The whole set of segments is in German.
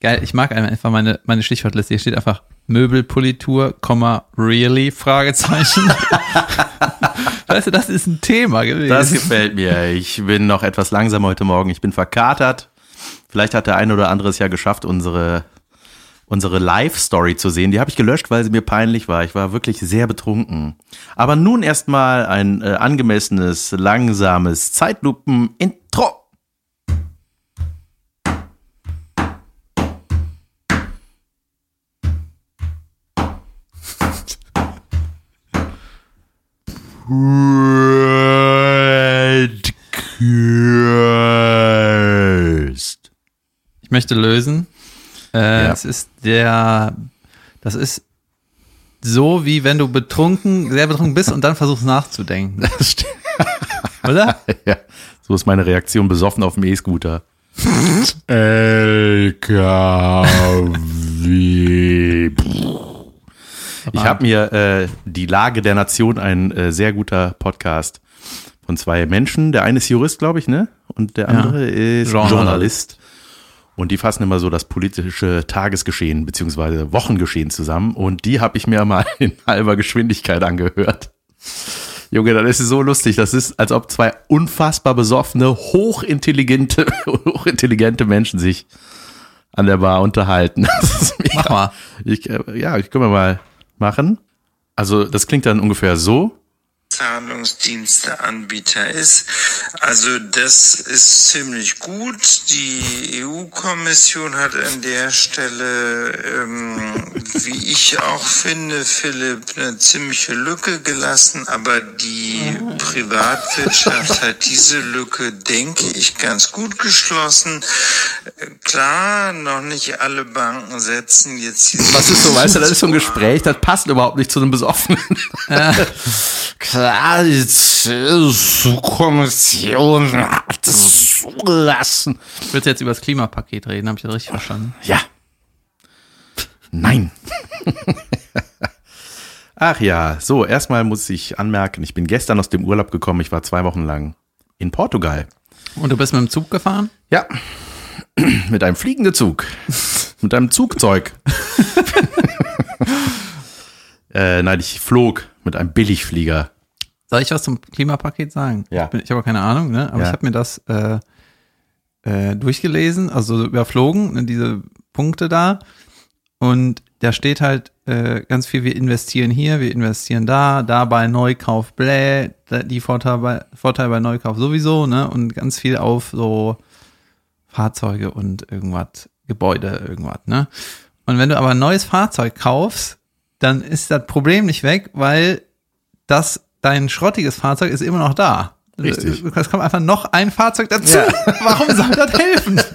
Geil, ich mag einfach meine, meine Stichwortliste. Hier steht einfach Möbelpolitur, really, Fragezeichen. weißt du, das ist ein Thema gewesen. Das gefällt mir. Ich bin noch etwas langsam heute Morgen. Ich bin verkatert. Vielleicht hat der eine oder andere es ja geschafft, unsere, unsere Live-Story zu sehen. Die habe ich gelöscht, weil sie mir peinlich war. Ich war wirklich sehr betrunken. Aber nun erstmal ein äh, angemessenes, langsames Zeitlupen-Intro. Podcast. Ich möchte lösen. Äh, Ja. Es ist der, das ist so wie wenn du betrunken, sehr betrunken bist und dann versuchst nachzudenken. Das stimmt. Oder? Ja, so ist meine Reaktion besoffen auf dem E-Scooter. LKW. Ich habe mir äh, die Lage der Nation, ein äh, sehr guter Podcast von zwei Menschen. Der eine ist Jurist, glaube ich, ne? Und der andere ist Journalist. Journalist. Und die fassen immer so das politische Tagesgeschehen beziehungsweise Wochengeschehen zusammen. Und die habe ich mir mal in halber Geschwindigkeit angehört. Junge, das ist so lustig. Das ist, als ob zwei unfassbar besoffene, hochintelligente, hochintelligente Menschen sich an der Bar unterhalten. Mach mal. Ich, äh, ja, ich können wir mal machen. Also, das klingt dann ungefähr so. Zahlungsdiensteanbieter ist. Also das ist ziemlich gut. Die EU-Kommission hat an der Stelle, ähm, wie ich auch finde, Philipp, eine ziemliche Lücke gelassen. Aber die Privatwirtschaft hat diese Lücke, denke ich, ganz gut geschlossen. Klar, noch nicht alle Banken setzen jetzt diese Was ist so, weißt du, das ist so ein Gespräch, das passt überhaupt nicht zu einem Besoffenen. Klar, die Kommission hat es zugelassen. Willst du jetzt über das Klimapaket reden? Habe ich das richtig verstanden? Ja. Nein. Ach ja, so, erstmal muss ich anmerken, ich bin gestern aus dem Urlaub gekommen, ich war zwei Wochen lang in Portugal. Und du bist mit dem Zug gefahren? Ja, mit einem fliegenden Zug. mit einem Zugzeug. äh, nein, ich flog mit einem Billigflieger. Soll ich was zum Klimapaket sagen? Ja. Ich, bin, ich habe keine Ahnung, ne? aber Ja. ich habe mir das äh, äh, durchgelesen, also überflogen, ne, diese Punkte da. Und da steht halt äh, ganz viel, wir investieren hier, wir investieren da, da bei Neukauf, bläh, die Vorteile bei, Vorteile bei Neukauf sowieso, ne? Und ganz viel auf so Fahrzeuge und irgendwas, Gebäude, irgendwas, ne? Und wenn du aber ein neues Fahrzeug kaufst, dann ist das Problem nicht weg, weil das dein schrottiges Fahrzeug ist immer noch da. Richtig. Es kommt einfach noch ein Fahrzeug dazu. Warum soll das helfen?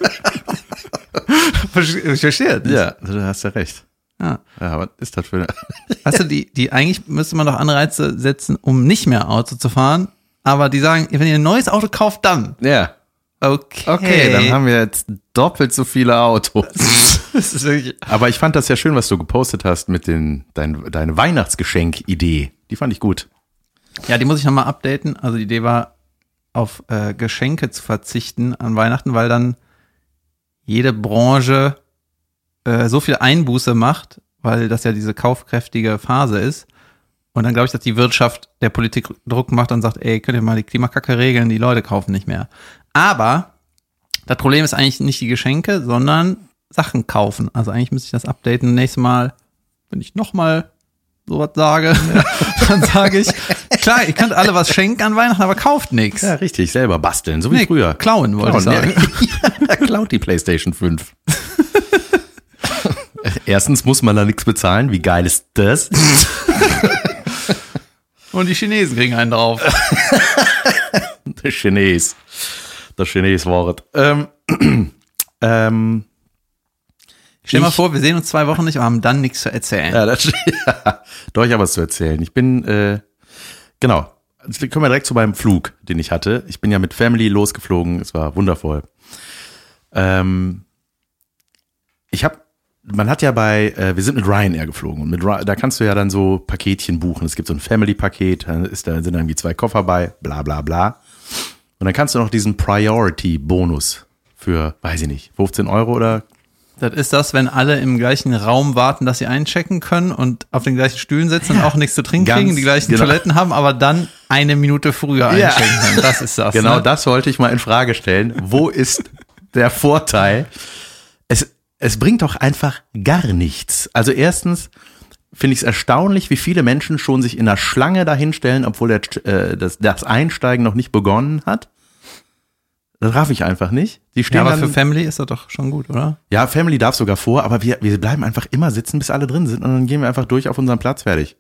Ich verstehe. das. Ja, du hast ja recht. Ja. Ja, was ist das für eine. Weißt du, die, die, eigentlich müsste man doch Anreize setzen, um nicht mehr Auto zu fahren. Aber die sagen, wenn ihr ein neues Auto kauft, dann. Ja. Okay. Okay, dann haben wir jetzt doppelt so viele Autos. Aber ich fand das ja schön, was du gepostet hast mit den, dein, deine Weihnachtsgeschenk-Idee. Die fand ich gut. Ja, die muss ich nochmal updaten. Also die Idee war, auf äh, Geschenke zu verzichten an Weihnachten, weil dann jede Branche äh, so viel Einbuße macht, weil das ja diese kaufkräftige Phase ist. Und dann glaube ich, dass die Wirtschaft der Politik Druck macht und sagt, ey, könnt ihr mal die Klimakacke regeln, die Leute kaufen nicht mehr. Aber das Problem ist eigentlich nicht die Geschenke, sondern Sachen kaufen. Also eigentlich müsste ich das updaten. Nächstes Mal, wenn ich nochmal sowas sage, dann sage ich, klar, ihr könnt alle was schenken an Weihnachten, aber kauft nichts. Ja, richtig, selber basteln, so wie Nee, früher. klauen, wollte ich sagen. Ja, klaut die PlayStation 5. Erstens muss man da nichts bezahlen. Wie geil ist das? Und die Chinesen kriegen einen drauf. Der Chines. Das Chines-Wort. Ähm, ähm, Stell dir mal vor, wir sehen uns zwei Wochen nicht, aber haben dann nichts zu erzählen. ja, das, ja, doch, ich habe was zu erzählen. Ich bin, äh, genau. Jetzt kommen wir direkt zu meinem Flug, den ich hatte. Ich bin ja mit Family losgeflogen. Es war wundervoll. Ähm, ich habe, man hat ja bei, äh, wir sind mit Ryanair geflogen und mit da kannst du ja dann so Paketchen buchen. Es gibt so ein Family-Paket, da ist da sind dann irgendwie zwei Koffer bei, bla bla bla. Und dann kannst du noch diesen Priority-Bonus für, weiß ich nicht, 15 Euro oder Das ist das, wenn alle im gleichen Raum warten, dass sie einchecken können und auf den gleichen Stühlen sitzen und auch nichts zu trinken Ganz kriegen, die gleichen genau. Toiletten haben, aber dann eine Minute früher Ja. einchecken können. Das ist das. Genau ne? das wollte ich mal in Frage stellen. Wo ist der Vorteil? Es, es bringt doch einfach gar nichts. Also erstens finde ich es erstaunlich, wie viele Menschen schon sich in der Schlange dahinstellen, obwohl der, äh, das, das Einsteigen noch nicht begonnen hat. Das raff ich einfach nicht. Die stehen Ja, aber dann, für Family ist das doch schon gut, oder? ja, Family darf sogar vor, aber wir, wir bleiben einfach immer sitzen, bis alle drin sind und dann gehen wir einfach durch auf unseren Platz fertig.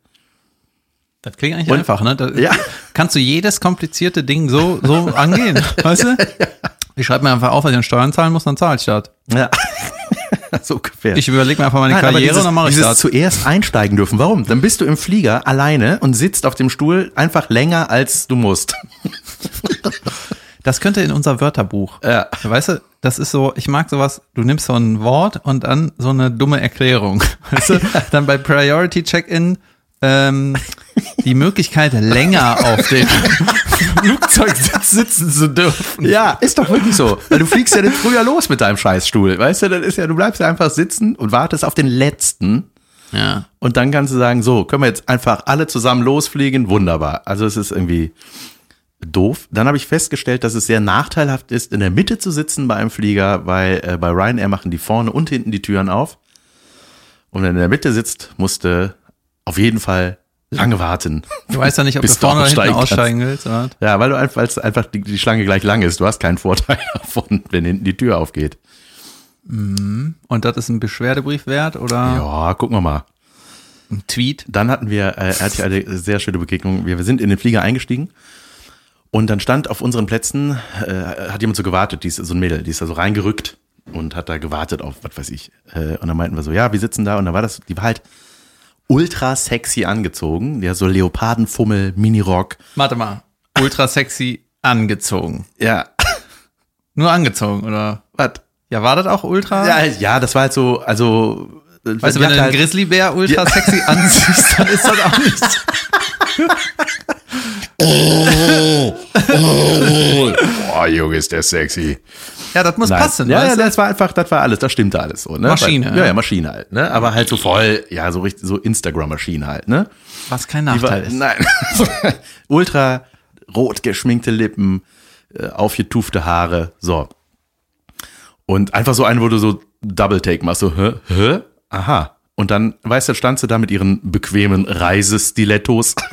Das klingt eigentlich Und- einfach, ne? Da Ja. Kannst du jedes komplizierte Ding so, so angehen, weißt du? Ich schreibe mir einfach auf, was ich an Steuern zahlen muss, dann zahle ich das. Ja. so ungefähr. Ich überlege mir einfach meine Nein, Karriere dieses, und dann mache ich das. zuerst einsteigen dürfen. Warum? Dann bist du im Flieger alleine und sitzt auf dem Stuhl einfach länger, als du musst. Das könnte in unser Wörterbuch. Ja. Weißt du, das ist so, ich mag sowas, du nimmst so ein Wort und dann so eine dumme Erklärung. Weißt du, dann bei Priority Check-In ähm, die Möglichkeit, länger auf dem Flugzeugsitz sitzen zu dürfen. Ja, ist doch wirklich so. Weil du fliegst ja nicht früher los mit deinem Scheißstuhl. Weißt du, das ist ja, du bleibst ja einfach sitzen und wartest auf den letzten. Ja. Und dann kannst du sagen, so, können wir jetzt einfach alle zusammen losfliegen? Wunderbar. Also es ist irgendwie doof. Dann habe ich festgestellt, dass es sehr nachteilhaft ist, in der Mitte zu sitzen bei einem Flieger, weil äh, bei Ryanair machen die vorne und hinten die Türen auf. Und wenn du in der Mitte sitzt, musste auf jeden Fall lange warten. Du weißt ja nicht, ob du vorne oder hinten aussteigen willst. Oder? Ja, weil du einfach, weil einfach die, die Schlange gleich lang ist. Du hast keinen Vorteil davon, wenn hinten die Tür aufgeht. Und das ist ein Beschwerdebrief wert oder Ja, gucken wir mal. ein Tweet? Dann hatten wir, äh, hatte ich eine sehr schöne Begegnung. Wir, wir sind in den Flieger eingestiegen und dann stand auf unseren Plätzen, äh, hat jemand so gewartet, die ist so ein Mädel, die ist da so reingerückt und hat da gewartet auf, was weiß ich. Äh, und dann meinten wir so, ja, wir sitzen da und dann war das, die war halt ultra sexy angezogen. Hat so Leopardenfummel, Minirock. Warte mal. Ultra sexy angezogen. Ja, Nur angezogen, oder? was? Ja, war das auch ultra? Ja, ja, das war halt so, also. Weißt du, wenn du einen halt- Grizzlybär ultra sexy anziehst, dann ist das auch nichts. Oh, Junge, ist der sexy. Ja, das muss Nein. passen, Ja, ja, das war einfach, das war alles, das stimmte alles so, ne? Maschine, Weil, ja, ja. Maschine halt, ne? Aber halt so voll, ja, so richtig, so Instagram-Maschine halt, ne? Was kein Die war- Nachteil ist. Nein. Ultra rot geschminkte Lippen, äh, aufgetufte Haare, so. Und einfach so eine, wo du so Double Take machst, so, hä, hä, aha. Und dann, weißt du, standst du da mit ihren bequemen Reisestilettos.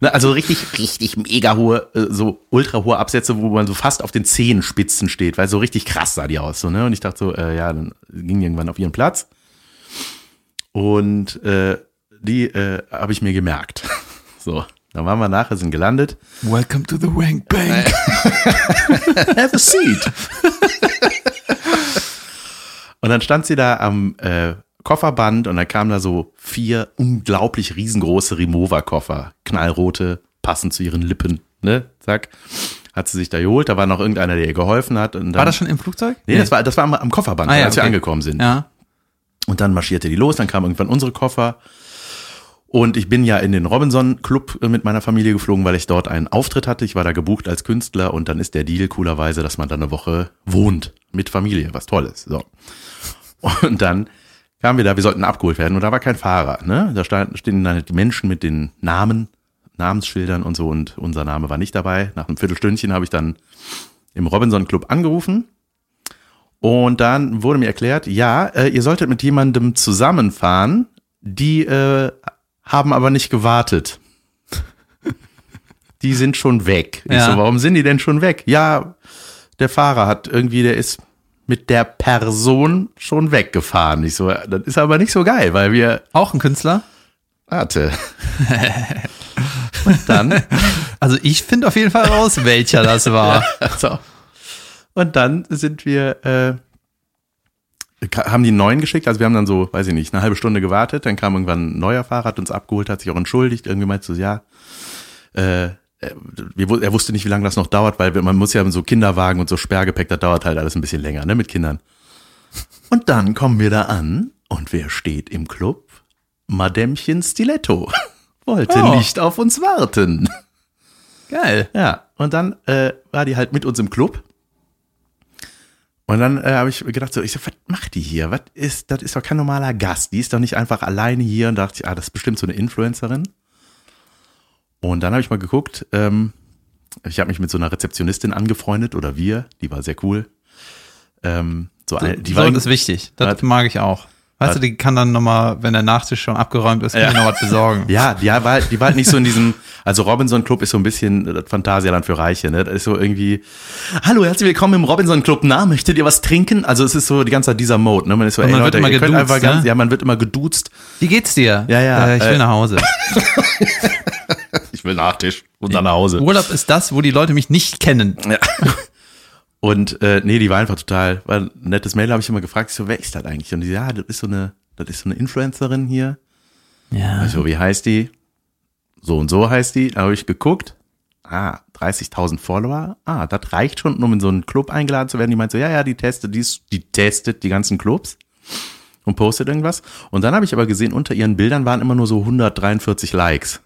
Ne, also richtig, richtig mega hohe, äh, so ultra hohe Absätze, wo man so fast auf den Zehenspitzen steht, weil so richtig krass sah die aus. So, ne? Und ich dachte so, äh, ja, dann ging irgendwann auf ihren Platz. Und äh, die äh, habe ich mir gemerkt. So, dann waren wir nachher, sind gelandet. Welcome to the Wank Bank. Have a seat. und dann stand sie da am äh, Kofferband und dann kamen da so vier unglaublich riesengroße Remover-Koffer, knallrote, passend zu ihren Lippen, ne? Zack. Hat sie sich da geholt, da war noch irgendeiner, der ihr geholfen hat. Und dann, War das schon im Flugzeug? Nee, das war, das war am, am Kofferband, Ah, ja, als wir okay. angekommen sind. Ja. Und dann marschierte die los, dann kamen irgendwann unsere Koffer. Und ich bin ja in den Robinson Club äh, mit meiner Familie geflogen, weil ich dort einen Auftritt hatte. Ich war da gebucht als Künstler und dann ist der Deal coolerweise, dass man dann eine Woche wohnt mit Familie, was toll ist. So. Und dann kamen wir da, wir sollten abgeholt werden und da war kein Fahrer. Ne? Da stehen dann die Menschen mit den Namen, Namensschildern und so und unser Name war nicht dabei. Nach einem Viertelstündchen habe ich dann im Robinson Club angerufen und dann wurde mir erklärt, ja, äh, ihr solltet mit jemandem zusammenfahren, die äh, haben aber nicht gewartet. Die sind schon weg. Ich Ja. so, warum sind die denn schon weg? Ja, der Fahrer hat irgendwie, der ist mit der Person schon weggefahren. Ich so, das ist aber nicht so geil, weil wir, Auch ein Künstler? warte. Und dann Also ich finde auf jeden Fall raus, welcher das war. so. Und dann sind wir, äh, haben die einen neuen geschickt. Also wir haben dann so, weiß ich nicht, eine halbe Stunde gewartet. Dann kam irgendwann ein neuer Fahrer, hat uns abgeholt, hat sich auch entschuldigt. Irgendwie meinte so, ja, äh, er, wu- er wusste nicht, wie lange das noch dauert, weil man muss ja so Kinderwagen und so Sperrgepäck, das dauert halt alles ein bisschen länger, ne, mit Kindern. Und dann kommen wir da an und wer steht im Club? Madämchen Stiletto. Wollte Oh. nicht auf uns warten. Geil. Ja, und dann äh, war die halt mit uns im Club. Und dann äh, habe ich gedacht, so, ich so, was macht die hier? Was ist, das ist doch kein normaler Gast. Die ist doch nicht einfach alleine hier und dachte ich, ah, das ist bestimmt so eine Influencerin. Und dann habe ich mal geguckt, ähm, ich habe mich mit so einer Rezeptionistin angefreundet oder wir, die war sehr cool. Ähm, so eine, die so, war das ist wichtig. Das Hat- mag ich auch. Weißt du, die kann dann nochmal, wenn der Nachtisch schon abgeräumt ist, kann Ja. die noch was besorgen. Ja, die war, die war halt nicht so in diesem, also Robinson Club ist so ein bisschen das Phantasialand für Reiche, ne? Das ist so irgendwie, hallo, herzlich willkommen im Robinson Club, na, möchtet ihr was trinken? Also es ist so die ganze Zeit dieser Mode, ne? Man ist so, Und man wird immer ihr könnt geduzt, ganz, ne? ja, man wird immer geduzt. Wie geht's dir? Ja, ja, Äh, ich will äh, nach Hause. Ich will Nachtisch und dann nach Hause. Urlaub ist das, wo die Leute mich nicht kennen. Ja. Und äh, nee, die war einfach total, war ein nettes Mail, habe ich immer gefragt, so, wer ist das eigentlich? Und die, ja, das ist so eine, das ist so eine Influencerin hier. Ja. Also, wie heißt die? So und so heißt die. Da habe ich geguckt. Ah, 30.000 Follower. Ah, das reicht schon, um in so einen Club eingeladen zu werden. Die meint so, ja, ja, die testet, die, die testet die ganzen Clubs und postet irgendwas. Und dann habe ich aber gesehen, unter ihren Bildern waren immer nur so 143 Likes.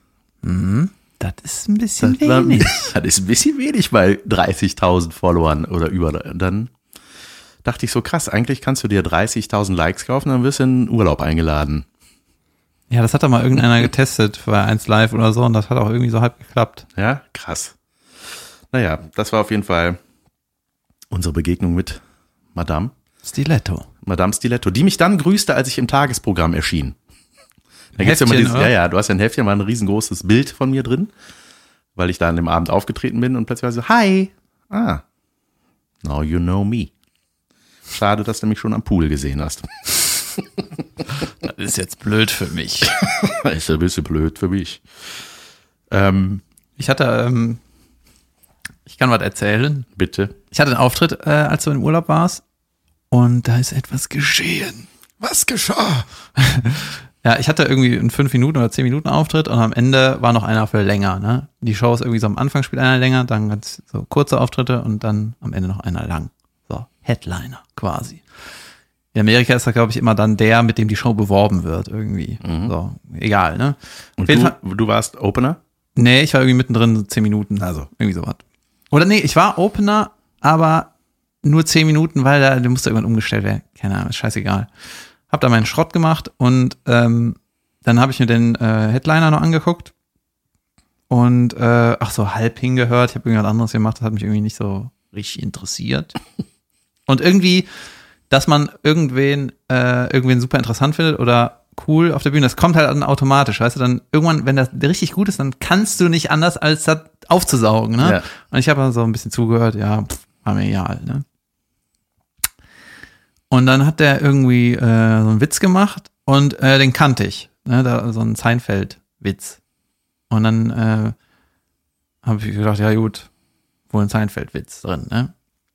Das ist ein bisschen Das, war, wenig. das ist ein bisschen wenig bei 30.000 Followern oder über. Dann dachte ich so, krass, eigentlich kannst du dir 30.000 Likes kaufen, dann wirst du in den Urlaub eingeladen. Ja, das hat doch mal irgendeiner getestet bei 1 Live oder so und das hat auch irgendwie so halb geklappt. Ja, krass. Naja, das war auf jeden Fall unsere Begegnung mit Madame, Stiletto. Madame Stiletto, die mich dann grüßte, als ich im Tagesprogramm erschien. Da gibt's ja immer dieses, oder? ja, ja, du hast ja ein Heftchen, war ein riesengroßes Bild von mir drin, weil ich da an dem Abend aufgetreten bin und plötzlich war so, hi, ah, now you know me. Schade, dass du mich schon am Pool gesehen hast. Das ist jetzt blöd für mich. ist ein bisschen blöd für mich. Ähm, Ich hatte, ähm, ich kann was erzählen. bitte. Ich hatte einen Auftritt, äh, als du im Urlaub warst und da ist etwas geschehen. Was geschah? Ja, ich hatte irgendwie einen 5 Minuten oder 10 Minuten Auftritt und am Ende war noch einer für länger. Ne? Die Show ist irgendwie so am Anfang spielt einer länger, dann ganz so kurze Auftritte und dann am Ende noch einer lang. So, Headliner quasi. In Amerika ist das, glaube ich, immer dann der, mit dem die Show beworben wird, irgendwie. So, egal, ne? Und du, Fall, du warst Opener? nee, ich war irgendwie mittendrin, so 10 Minuten. Also. Irgendwie sowas. Oder nee, ich war Opener, aber nur 10 Minuten, weil da, der musste irgendwann umgestellt werden. Keine Ahnung, ist scheißegal. Hab da meinen Schrott gemacht und ähm, dann habe ich mir den äh, Headliner noch angeguckt und äh, ach so halb hingehört. Ich habe irgendwas anderes gemacht, das hat mich irgendwie nicht so richtig interessiert. Und irgendwie, dass man irgendwen äh, irgendwen super interessant findet oder cool auf der Bühne, das kommt halt dann automatisch, weißt du, dann irgendwann, wenn das richtig gut ist, dann kannst du nicht anders als das aufzusaugen, ne? Ja. Und ich habe so ein bisschen zugehört, ja, pff, war mir egal, ne? Und dann hat der irgendwie äh, so einen Witz gemacht und äh, den kannte ich, ne? Da, so ein Seinfeld-Witz. Und dann äh, habe ich gedacht, ja gut, wohl ein Seinfeld-Witz drin, ne?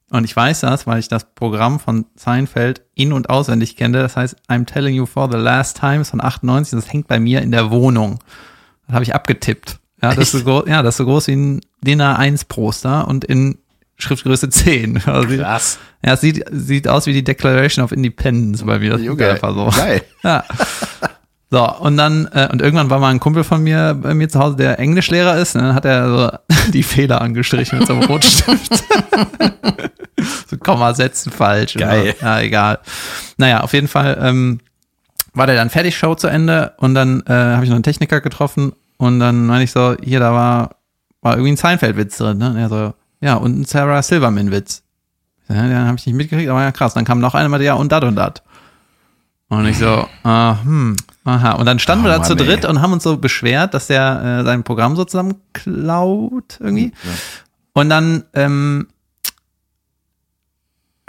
Und ich weiß das, weil ich das Programm von Seinfeld in- und auswendig kenne. Das heißt, I'm telling you for the last time ist von 98. Das hängt bei mir in der Wohnung. Das habe ich abgetippt. Ja, das ist so groß, ja, das ist so groß wie ein DIN A1 Poster und in Schriftgröße 10. Also sieht- Krass. Ja, es sieht, sieht aus wie die Declaration of Independence bei mir. Das ist einfach so. Geil. Ja. So, und dann, äh, und irgendwann war mal ein Kumpel von mir bei mir zu Hause, der Englischlehrer ist, und dann hat er so die Fehler angestrichen mit so einem Rotstift. so Komma setzen falsch. Geil. So. Ja, egal. Naja, auf jeden Fall ähm, war der dann fertig, Show zu Ende, und dann äh, habe ich noch einen Techniker getroffen, und dann meine ich so, hier, da war, war irgendwie ein Seinfeld-Witz drin, ne? Und er so, ja, und ein Sarah Silverman-Witz. Ja, den habe ich nicht mitgekriegt, aber ja, krass. Dann kam noch einer mit, ja, und dat und dat. Und ich so, ah, hm, aha. Und dann standen Oh, wir da Mann, zu dritt ey. und haben uns so beschwert, dass der äh, sein Programm so zusammen klaut irgendwie. Und dann ähm,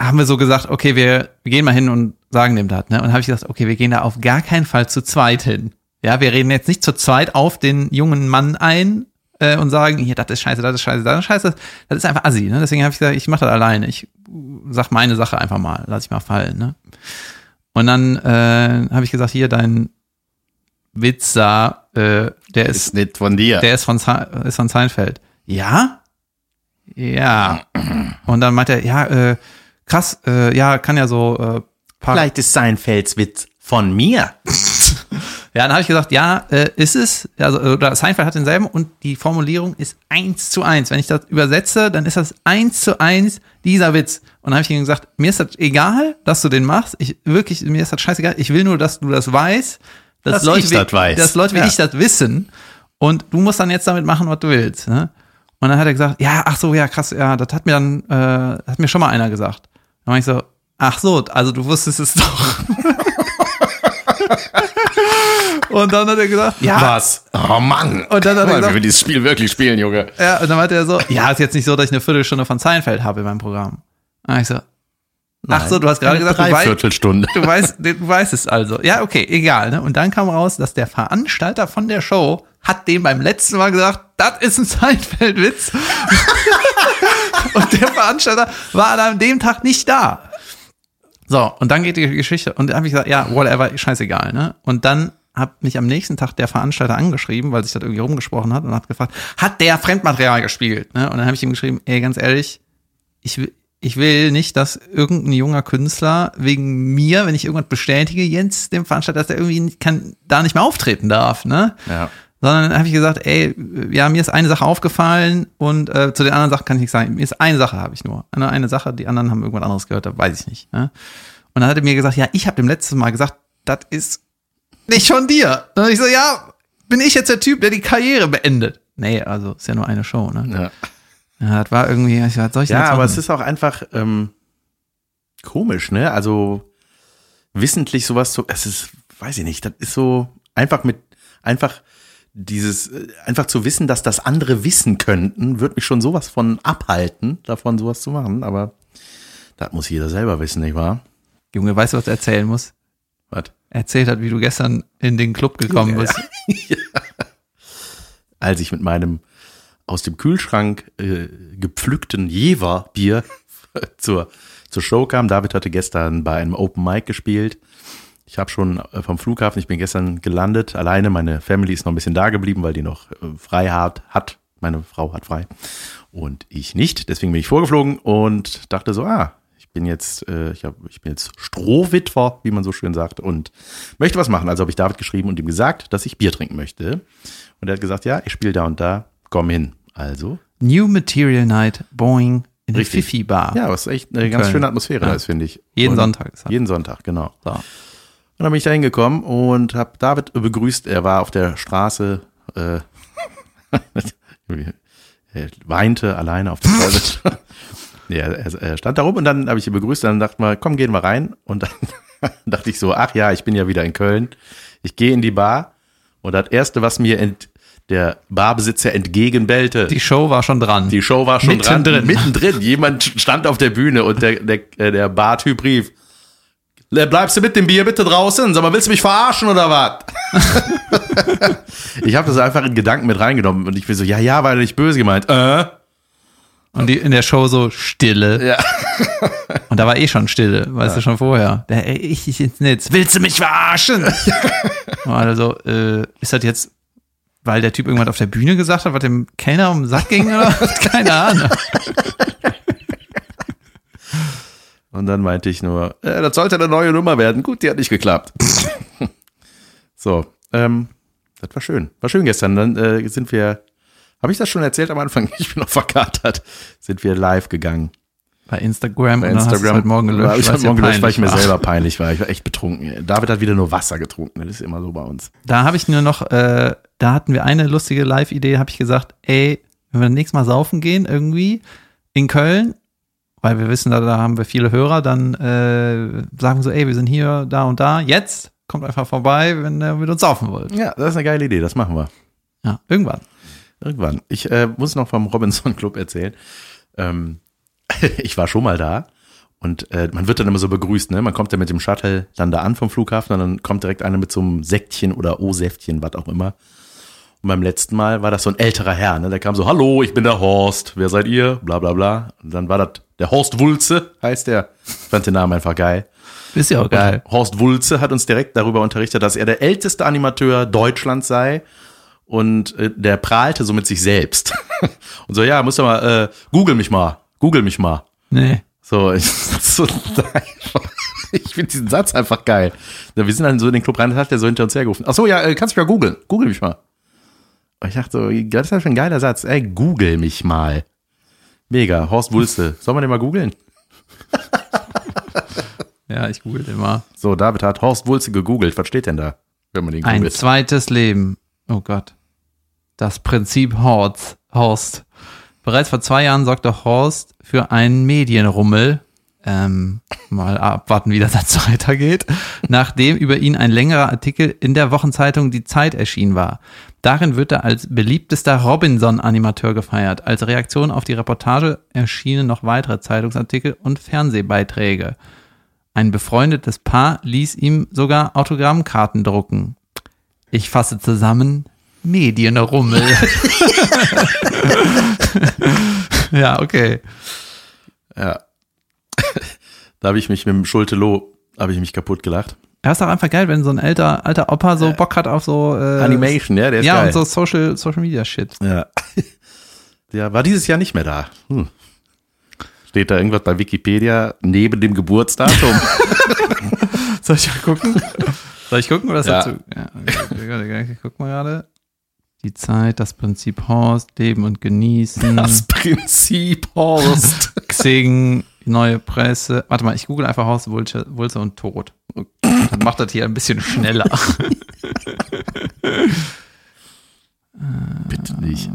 haben wir so gesagt, okay, wir, wir gehen mal hin und sagen dem das. Ne? Und dann habe ich gesagt, okay, wir gehen da auf gar keinen Fall zu zweit hin. Ja, wir reden jetzt nicht zu zweit auf den jungen Mann ein äh, und sagen, hier, das ist scheiße, das ist scheiße, das ist scheiße. Das ist einfach assi. Ne? Deswegen habe ich gesagt, ich mache das alleine. Ich sag meine Sache einfach mal, lass ich mal fallen. Ne? Und dann äh, habe ich gesagt, hier, dein Witz da, äh, der ist, Ist nicht von dir. der ist von, ist von Seinfeld. Ja? Ja. Und dann meint er, ja, äh, krass, äh, ja, kann ja so äh, Vielleicht ist Seinfelds Witz von mir. Ja, dann habe ich gesagt, ja, äh, ist es. Also, oder Seinfeld hat denselben und die Formulierung ist eins zu eins. Wenn ich das übersetze, dann ist das eins zu eins dieser Witz. Und dann habe ich ihm gesagt, mir ist das egal, dass du den machst. Ich wirklich, mir ist das scheißegal. Ich will nur, dass du das weißt. Dass, Dass Leute, ich wie, das weiß. dass Leute wie Ja. ich das wissen. Und du musst dann jetzt damit machen, was du willst. Ne? Und dann hat er gesagt, ja, ach so, ja, krass, ja, das hat mir dann, äh, hat mir schon mal einer gesagt. Dann war ich so, ach so, also du wusstest es doch. und dann hat er gesagt, ja, Was? Oh Mann. Und dann hat er gesagt- wir dieses Spiel wirklich spielen, Junge. ja, und dann meinte er so, ja, ist jetzt nicht so, dass ich eine Viertelstunde von Seinfeld habe in meinem Programm. Und ich so, ach so, du hast gerade gesagt, du weißt, du weißt, du weißt es also. Ja, okay, egal. Ne? Und dann kam raus, dass der Veranstalter von der Show hat dem beim letzten Mal gesagt, das ist ein Seinfeld-Witz. und der Veranstalter war an dem Tag nicht da. So, und dann geht die Geschichte. Und dann habe ich gesagt, ja, whatever, scheißegal. Ne? Und dann hat mich am nächsten Tag der Veranstalter angeschrieben, weil sich das irgendwie rumgesprochen hat und hat gefragt, hat der Fremdmaterial gespielt? Ne? Und dann habe ich ihm geschrieben, ey, ganz ehrlich, ich will, ich will nicht, dass irgendein junger Künstler wegen mir, wenn ich irgendwas bestätige, Jens dem Veranstalter, dass er irgendwie kann, da nicht mehr auftreten darf, ne? Ja. Sondern habe ich gesagt, ey, ja, mir ist eine Sache aufgefallen und äh, zu den anderen Sachen kann ich nichts sagen. Mir ist eine Sache habe ich nur. Eine, eine Sache, die anderen haben irgendwas anderes gehört, da weiß ich nicht. Ne? Und dann hat er mir gesagt, ja, ich habe dem letzten Mal gesagt, das ist nicht von dir. Und ich so, ja, bin ich jetzt der Typ, der die Karriere beendet? Nee, also ist ja nur eine Show, ne? Ja. Ja, das war irgendwie, ich soll ich Ja, aber es ist auch einfach ähm, komisch, ne? Also wissentlich sowas zu, es ist, weiß ich nicht, das ist so einfach mit, einfach dieses, äh, einfach zu wissen, dass das andere wissen könnten, wird mich schon sowas von abhalten, davon sowas zu machen, aber das muss jeder selber wissen, nicht wahr? Junge, weißt du, was er erzählen muss? Erzählt hat, wie du gestern in den Club gekommen bist. Als ich mit meinem aus dem Kühlschrank äh, gepflückten Jever-Bier zur, zur Show kam. David hatte gestern bei einem Open Mic gespielt. Ich habe schon äh, vom Flughafen, ich bin gestern gelandet, alleine. Meine Family ist noch ein bisschen da geblieben, weil die noch äh, frei hat, hat. Meine Frau hat frei und ich nicht. Deswegen bin ich vorgeflogen und dachte so, ah, ich bin jetzt, äh, ich, hab, ich bin jetzt Strohwitwer, wie man so schön sagt, und möchte was machen. Also habe ich David geschrieben und ihm gesagt, dass ich Bier trinken möchte. Und er hat gesagt, ja, ich spiele da und da, komm hin. Also, New Material Night, Boeing in der. Fifi Bar. ja, was echt eine ganz Köln. schöne Atmosphäre Ja. ist, finde ich. Jeden und Sonntag ist das. Jeden Sonntag, genau. So. Und dann bin ich da hingekommen und habe David begrüßt. Er war auf der Straße, äh, er weinte alleine auf der Straße. ja, er, er stand da rum und dann habe ich ihn begrüßt. Und dann dachte mal, komm, gehen wir rein. Und dann dachte ich so, ach ja, ich bin ja wieder in Köln. Ich gehe in die Bar und das erste, was mir ent, der Barbesitzer entgegenbellte, Die Show war schon dran. die Show war schon Mittendrin. dran, mittendrin. Jemand stand auf der Bühne und der, der, äh, der Bartyp rief, "Le- bleibst du mit dem Bier bitte draußen? Sag mal, willst du mich verarschen oder was? ich habe das einfach in Gedanken mit reingenommen und ich bin so, ja, ja, war nicht böse gemeint. Äh? Und die in der Show so Stille. Ja. Und da war eh schon Stille, weißt du schon vorher. Der, ey, ich, ich ins Netz. Willst du mich verarschen? Und alle so, äh, ist das jetzt, weil der Typ irgendwas auf der Bühne gesagt hat, was dem Kellner um den Sack ging oder was? Keine Ahnung. Und dann meinte ich nur, äh, das sollte eine neue Nummer werden. Gut, die hat nicht geklappt. so, ähm, das war schön. War schön gestern. Dann äh, sind wir, habe ich das schon erzählt am Anfang? Ich bin noch verkatert. Sind wir live gegangen. Bei Instagram, Bei und Instagram. heute Morgen gelöscht. Ich heute Morgen gelöscht, weil ich mir war. selber peinlich war. Ich war echt betrunken. David hat wieder nur Wasser getrunken. Das ist immer so bei uns. Da habe ich nur noch, äh, da hatten wir eine lustige Live-Idee, habe ich gesagt, ey, wenn wir nächstes Mal saufen gehen, irgendwie in Köln, weil wir wissen, da, da haben wir viele Hörer, dann äh, sagen wir so, ey, wir sind hier, da und da, jetzt, kommt einfach vorbei, wenn ihr mit uns saufen wollt. Ja, das ist eine geile Idee. Das machen wir. Ja, irgendwann. Irgendwann. Ich äh, muss noch vom Robinson Club erzählen. Ähm, ich war schon mal da und äh, man wird dann immer so begrüßt, ne? Man kommt ja mit dem Shuttle dann da an vom Flughafen und dann kommt direkt einer mit so einem Säckchen oder O-Säftchen, was auch immer. Und beim letzten Mal war das so ein älterer Herr, ne? Der kam so, hallo, ich bin der Horst, wer seid ihr? Bla bla bla. Und dann war das der Horst Wulze, heißt der. Ich fand den Namen einfach geil. Ist ja auch geil. Horst Wulze hat uns direkt darüber unterrichtet, dass er der älteste Animateur Deutschlands sei. Und äh, der prahlte so mit sich selbst. Und so, ja, musst du mal, äh, google mich mal, google mich mal. Nee. So, ich, so. Ich finde diesen Satz einfach geil. Ja, Wir sind dann so in den Club rein, das hat der so hinter uns hergerufen. Ach so, ja, äh, kannst du mich mal googeln. Google mich mal. Und ich dachte so, das ist ja schon ein geiler Satz. Ey, google mich mal. Mega. Horst Wulste. Soll man den mal googeln? Ja, ich google den mal. So, David hat Horst Wulste gegoogelt. Was steht denn da, wenn man den Ein googelt? zweites Leben. Oh Gott. Das Prinzip Horst. Horst. Bereits vor zwei Jahren sorgte Horst für einen Medienrummel. Ähm, mal abwarten, wie der Satz weitergeht. Nachdem über ihn ein längerer Artikel in der Wochenzeitung Die Zeit erschienen war. Darin wird er als beliebtester Robinson-Animateur gefeiert. Als Reaktion auf die Reportage erschienen noch weitere Zeitungsartikel und Fernsehbeiträge. Ein befreundetes Paar ließ ihm sogar Autogrammkarten drucken. Ich fasse zusammen, Medienrummel. ja, okay. Ja. da habe ich mich mit dem Schulte-Loh, habe ich mich kaputt gelacht. Ja, ist doch einfach geil, wenn so ein alter, alter Opa so Bock hat auf so äh, Animation, ja, der ist Ja, geil. und so Social, Social Media Shit. Ja. Der war dieses Jahr nicht mehr da. Hm. Steht da irgendwas bei Wikipedia neben dem Geburtsdatum? Soll ich mal gucken? Soll ich gucken oder ist Ja. dazu? Ja, okay, guck mal gerade. Die Zeit, das Prinzip Horst, Leben und Genießen. Das Prinzip Horst. Xing, neue Presse. Warte mal, ich google einfach Horst Wulze, Wulze und Tod. Dann macht das hier ein bisschen schneller. Bitte nicht.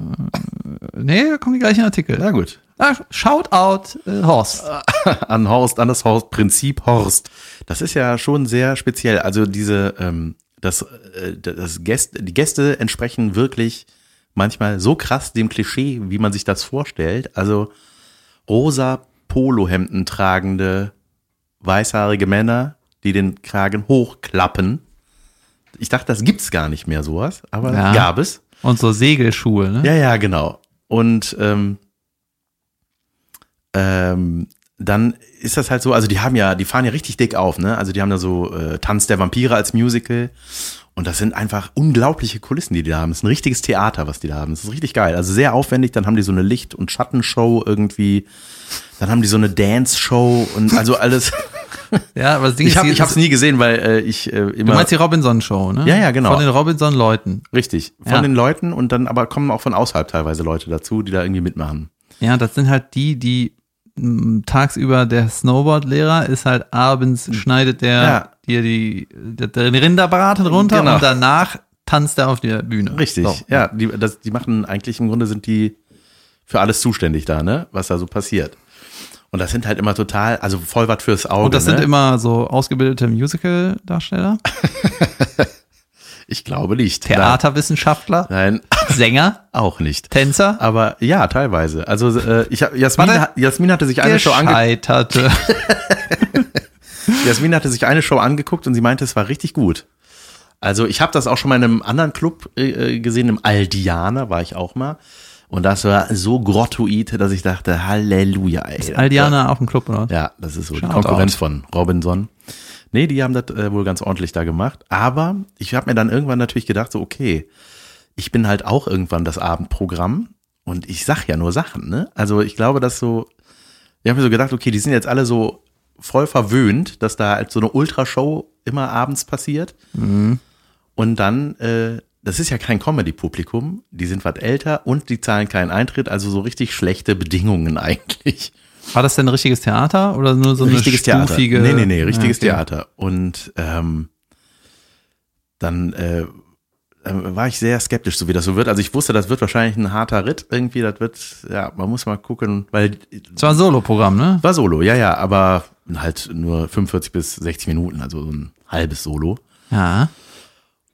nee, da kommen die gleichen Artikel. Na gut. Ah, Shoutout äh, Horst. An Horst, an das Horst, Prinzip Horst. Das ist ja schon sehr speziell. Also diese, ähm, das, äh, das Gäste, die Gäste entsprechen wirklich manchmal so krass dem Klischee, wie man sich das vorstellt. Also rosa Polohemden tragende weißhaarige Männer, die den Kragen hochklappen. Ich dachte, das gibt's gar nicht mehr sowas, aber Ja. gab es. Und so Segelschuhe, ne? Ja, ja, genau. Und ähm, ähm, dann ist das halt so, also die haben ja, die fahren ja richtig dick auf, ne? Also die haben da so äh, Tanz der Vampire als Musical. Und das sind einfach unglaubliche Kulissen, die die da haben. Das ist ein richtiges Theater, was die da haben. Das ist richtig geil. Also sehr aufwendig. Dann haben die so eine Licht- und Schattenshow irgendwie. Dann haben die so eine Dance-Show und also alles. Ja, aber das Ding ich habe ist, ich hab's nie gesehen, weil äh, ich äh, immer. Du meinst die Robinson-Show, ne? Ja, ja, genau. Von den Robinson-Leuten. richtig. Von Ja. den Leuten und dann aber kommen auch von außerhalb teilweise Leute dazu, die da irgendwie mitmachen. Ja, das sind halt die, die tagsüber der Snowboard-Lehrer ist halt abends schneidet der Ja. dir die, der, der Rinderbraten runter Genau. und danach tanzt er auf der Bühne. Richtig, So. ja, die, das, die machen eigentlich im Grunde sind die für alles zuständig da, ne, was da so passiert. Und das sind halt immer total, also voll was fürs Auge. Und das ne? sind immer so ausgebildete Musical-Darsteller, ich glaube nicht. Theaterwissenschaftler, Nein, Sänger, auch nicht. Tänzer. Aber ja, teilweise. Also äh, ich hab, Jasmin, Warte. Jasmin hatte sich eine Show ange scheiterte. Jasmin hatte sich eine Show angeguckt und sie meinte, es war richtig gut. Also ich habe das auch schon mal in einem anderen Club äh, gesehen, im Aldiana war ich auch mal. Und das war so grottoid, dass ich dachte, Halleluja. Ey. Aldiana auf dem Club, oder? Ja, das ist so die Shoutout. Konkurrenz von Robinson. Nee, die haben das äh, wohl ganz ordentlich da gemacht. Aber ich habe mir dann irgendwann natürlich gedacht, so, okay, ich bin halt auch irgendwann das Abendprogramm und ich sag ja nur Sachen, ne? Also ich glaube, dass so, ich habe mir so gedacht, okay, die sind jetzt alle so voll verwöhnt, dass da halt so eine Ultrashow immer abends passiert. Und dann, äh, das ist ja kein Comedy-Publikum, die sind was älter und die zahlen keinen Eintritt, also so richtig schlechte Bedingungen eigentlich War das denn ein richtiges Theater oder nur so eine richtiges Theater. stufige? Nee, nee, nee, richtiges Ja, okay. Theater. Und ähm, dann äh, äh, war ich sehr skeptisch, so wie das so wird. Also ich wusste, das wird wahrscheinlich ein harter Ritt irgendwie. Das wird, ja, man muss mal gucken, weil Es war ein Solo-Programm, ne? war Solo, ja, ja, aber halt nur 45 bis 60 Minuten, also so ein halbes Solo. Ja.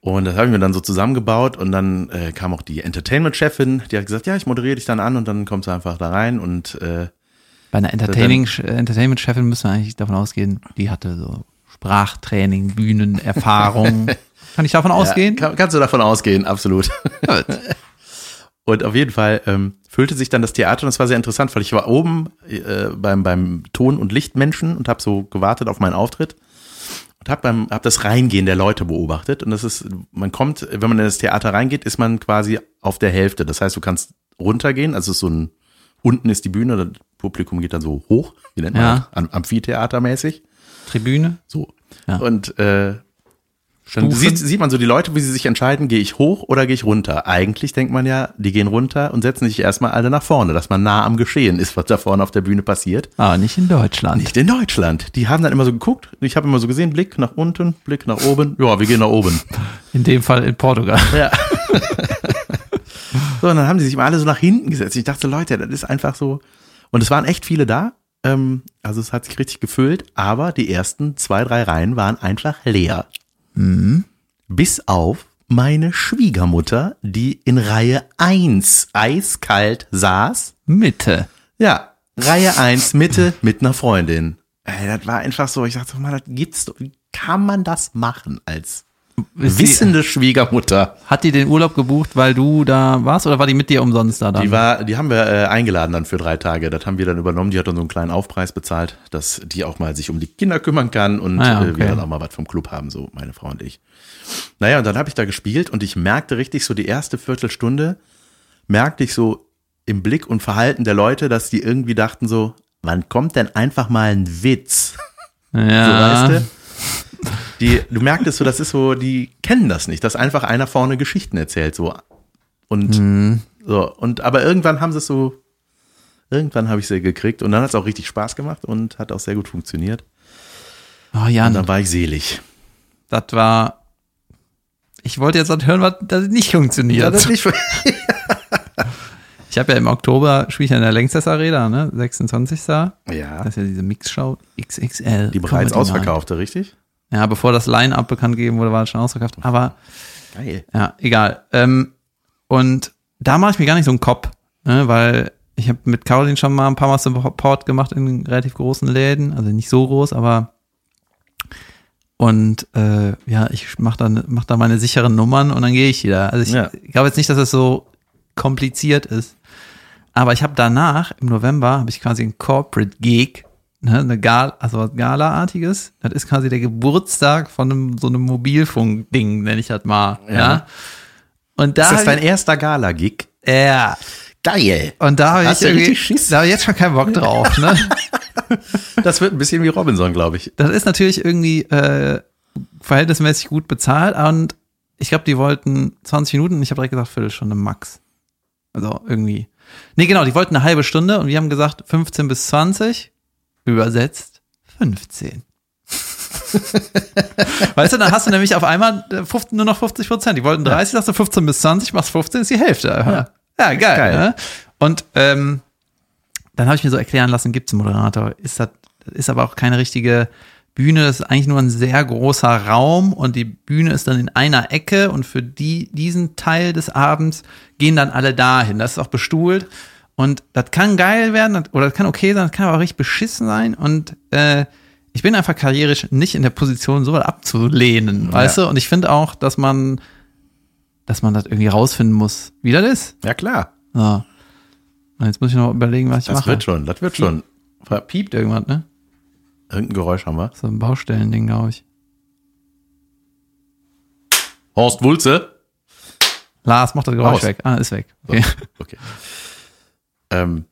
Und das habe ich mir dann so zusammengebaut und dann äh, kam auch die Entertainment-Chefin, die hat gesagt, ja, ich moderiere dich dann an und dann kommst du einfach da rein und äh, Bei einer Entertaining, Entertainment-Chefin müssen wir eigentlich davon ausgehen, die hatte so Sprachtraining, Bühnenerfahrung. Kann ich davon ausgehen? Ja, kann, kannst du davon ausgehen, absolut. Gut. Und auf jeden Fall ähm, füllte sich dann das Theater und das war sehr interessant, weil ich war oben äh, beim, beim Ton- und Lichtmenschen und habe so gewartet auf meinen Auftritt und habe beim hab das Reingehen der Leute beobachtet. Und das ist, man kommt, wenn man in das Theater reingeht, ist man quasi auf der Hälfte. Das heißt, du kannst runtergehen, also es so ein, unten ist die Bühne, Publikum geht dann so hoch, wie nennt man Ja. das? Am- Amphitheatermäßig. Tribüne. So. Ja. Und äh, dann sieht, sieht man so die Leute, wie sie sich entscheiden, gehe ich hoch oder gehe ich runter. Eigentlich denkt man ja, die gehen runter und setzen sich erstmal alle nach vorne, dass man nah am Geschehen ist, was da vorne auf der Bühne passiert. Ah, nicht in Deutschland. Nicht in Deutschland. Die haben dann immer so geguckt. Ich habe immer so gesehen, Blick nach unten, Blick nach oben. Ja, wir gehen nach oben. In dem Fall in Portugal. Ja. so, und dann haben die sich mal alle so nach hinten gesetzt. Ich dachte, Leute, das ist einfach so. Und es waren echt viele da. Ähm, also es hat sich richtig gefüllt, aber die ersten zwei, drei Reihen waren einfach leer. Bis auf meine Schwiegermutter, die in Reihe 1 eiskalt saß. Mitte. Ja, Reihe 1 Mitte mit einer Freundin. Ey, das war einfach so, ich dachte, mal, das gibt's doch. Wie kann man das machen als wissende Schwiegermutter? Hat die den Urlaub gebucht, weil du da warst oder war die mit dir umsonst da dann? Die war, die haben wir äh, eingeladen dann für drei Tage. Das haben wir dann übernommen. Die hat dann so einen kleinen Aufpreis bezahlt, dass die auch mal sich um die Kinder kümmern kann und Ah ja, äh, wir okay. dann auch mal was vom Club haben, so meine Frau und ich. Naja, und dann habe ich da gespielt und ich merkte richtig so die erste Viertelstunde, merkte ich so im Blick und Verhalten der Leute, dass die irgendwie dachten so, wann kommt denn einfach mal ein Witz? ja. So, weißt du? Die, du merktest so, das ist so, die kennen das nicht, dass einfach einer vorne Geschichten erzählt, so. Und, Mhm. so, und, aber irgendwann haben sie es so, irgendwann habe ich sie gekriegt und dann hat es auch richtig Spaß gemacht und hat auch sehr gut funktioniert. Oh ja, Und dann war ich selig. das war. Ich wollte jetzt halt hören, was das nicht funktioniert. das nicht, ich habe ja im Oktober spiele ich in der Längstes Arena, ne? 26. ja, Das ist ja diese Mixshow XXL. die bereits ausverkaufte, richtig? Ja, bevor das Line-Up bekannt gegeben wurde, war es schon ausverkauft. Aber Geil. ja, egal. Ähm, und da mache ich mir gar nicht so einen Kopf, ne? weil ich habe mit Caroline schon mal ein paar Mal Support gemacht in relativ großen Läden. Also nicht so groß, aber und äh, ja, ich mache dann mach da meine sicheren Nummern und dann gehe ich wieder. Also ich Ja. glaube jetzt nicht, dass es so kompliziert ist. Aber ich habe danach, im November, habe ich quasi einen Corporate Gig, ne, eine Gala, also was Gala-artiges. Das ist quasi der Geburtstag von einem, so einem Mobilfunk-Ding, nenne ich das mal. Ja. Ja. Und da Ist das hab dein erster Gala-Gig? ja. Geil. Und da habe ich irgendwie, da habe ich jetzt schon keinen Bock drauf, ne? Das wird ein bisschen wie Robinson, glaube ich. Das ist natürlich irgendwie äh, verhältnismäßig gut bezahlt und ich glaube, die wollten 20 Minuten und ich habe direkt gesagt, Viertelstunde max. Also irgendwie. Nee, genau, die wollten eine halbe Stunde und wir haben gesagt 15 bis 20, übersetzt 15. weißt du, dann hast du nämlich auf einmal äh, 15, nur noch 50 Prozent. Die wollten 30, sagst du 15 bis 20, machst 15, ist die Hälfte. Ja, ja geil. Geil. Ne? Und ähm, dann habe ich mir so erklären lassen, gibt's einen Moderator. Ist das, das ist aber auch keine richtige Bühne, das ist eigentlich nur ein sehr großer Raum und die Bühne ist dann in einer Ecke und für die, diesen Teil des Abends gehen dann alle dahin. Das ist auch bestuhlt und das kann geil werden das- oder das kann okay sein, das kann aber auch richtig beschissen sein und äh, ich bin einfach karrierisch nicht in der Position, so was abzulehnen, weißt du? Und ich finde auch, dass man, dass man das irgendwie rausfinden muss, wie das ist. Ja, klar. So. Und jetzt muss ich noch überlegen, was ich Das mache. wird schon, das wird schon. Piept irgendwas, ne? Irgendein Geräusch haben wir. So ein Baustellending, glaube ich. Horst Wulze. Lars, mach das Geräusch Aus. weg. Ah, ist weg. So, Okay. Ähm,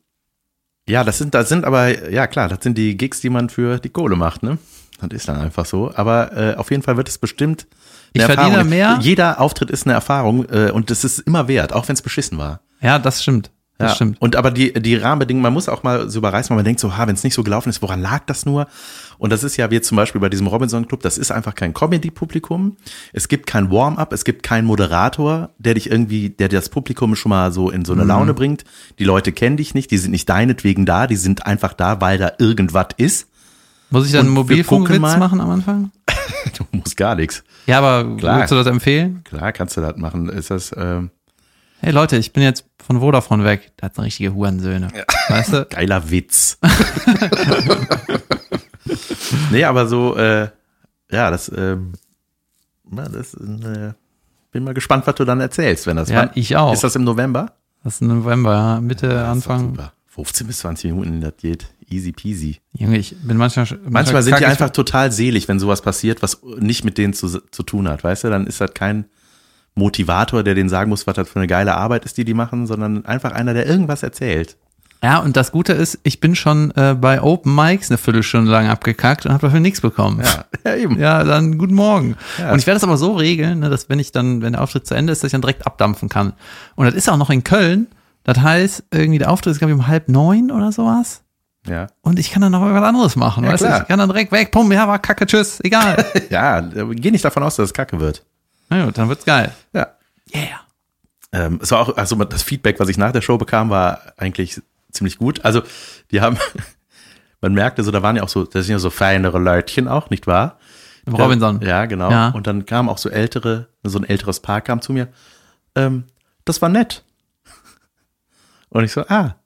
ja, das sind, das sind aber, ja klar, das sind die Gigs, die man für die Kohle macht, ne? Das ist dann einfach so. Aber äh, auf jeden Fall wird es bestimmt. Ich eine verdiene Erfahrung. mehr. Jeder Auftritt ist eine Erfahrung äh, und das ist immer wert, auch wenn es beschissen war. Ja, das stimmt. Das Ja. stimmt. Und aber die, die Rahmenbedingungen, man muss auch mal so überreißen, weil man denkt so, ha, wenn es nicht so gelaufen ist, woran lag das nur? Und das ist ja wie zum Beispiel bei diesem Robinson Club, das ist einfach kein Comedy-Publikum. Es gibt kein Warm-up, es gibt keinen Moderator, der dich irgendwie, der das Publikum schon mal so in so Mhm. eine Laune bringt. Die Leute kennen dich nicht, die sind nicht deinetwegen da, die sind einfach da, weil da irgendwas ist. Muss ich dann einen Mobilfunkwitz machen am Anfang? Du musst gar nichts. Ja, aber Klar. würdest du das empfehlen? Klar, kannst du das machen. Ist das, ähm, Hey Leute, ich bin jetzt von Vodafone weg. Da hat eine richtige Hurensöhne. Weißt du? Geiler Witz. nee, aber so, äh, ja, das, ähm, na, das äh, bin mal gespannt, was du dann erzählst, wenn das Ja, wann- ich auch. Ist das im November? Das ist November, ja. Mitte, doch Anfang. Super. 15 bis 20 Minuten, das geht easy peasy. Junge, ich bin manchmal. Manchmal sind kack die einfach total selig, wenn sowas passiert, was nicht mit denen zu, zu tun hat, weißt du? Dann ist das kein Motivator, der denen sagen muss, was das für eine geile Arbeit ist, die die machen, sondern einfach einer, der irgendwas erzählt. Ja, und das Gute ist, ich bin schon äh, bei Open Mics eine Viertelstunde lang abgekackt und habe dafür nichts bekommen. Ja, ja eben. Ja, dann guten Morgen. Ja. Und ich werde das aber so regeln, ne, dass wenn ich dann, wenn der Auftritt zu Ende ist, dass ich dann direkt abdampfen kann. Und das ist auch noch in Köln. Das heißt, irgendwie der Auftritt ist, glaube ich, um halb neun oder sowas. Ja, Und ich kann dann noch was anderes machen. Ja, weißt du? klar. Ich kann dann direkt weg, pum, ja, war kacke, tschüss, egal. ja geh nicht davon aus, dass es kacke wird. Na gut, dann wird's geil. Ja. Yeah. Ähm, es war auch, also das Feedback, was ich nach der Show bekam, war eigentlich ziemlich gut. Also, die haben, man merkte so, da waren ja auch so, das sind ja so feinere Leutchen auch, nicht wahr? Im Robinson. Ja, genau. Ja. Und dann kam auch so ältere, so ein älteres Paar kam zu mir. Ähm, das war nett. Und ich so, ah,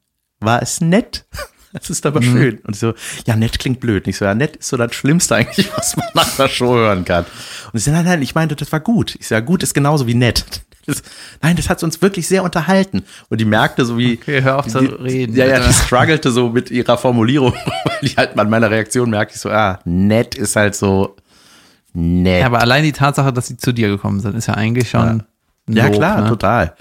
war es nett? Das ist aber schön. Und ich so, ja, nett klingt blöd. Und ich so, ja, nett ist so das Schlimmste eigentlich, was man nach einer Show hören kann. Und ich so, nein, nein, ich meinte, das war gut. Ich so, ja, gut ist genauso wie nett. Das, nein, das hat uns wirklich sehr unterhalten. Und die merkte so wie. Okay, hör auf zu reden, Ja, ja, die struggelte so mit ihrer Formulierung. Weil ich halt an meiner Reaktion merkte ich so, ah, nett ist halt so nett. Ja, aber allein die Tatsache, dass sie zu dir gekommen sind, ist ja eigentlich schon. Ja, Lob, klar, ne? total.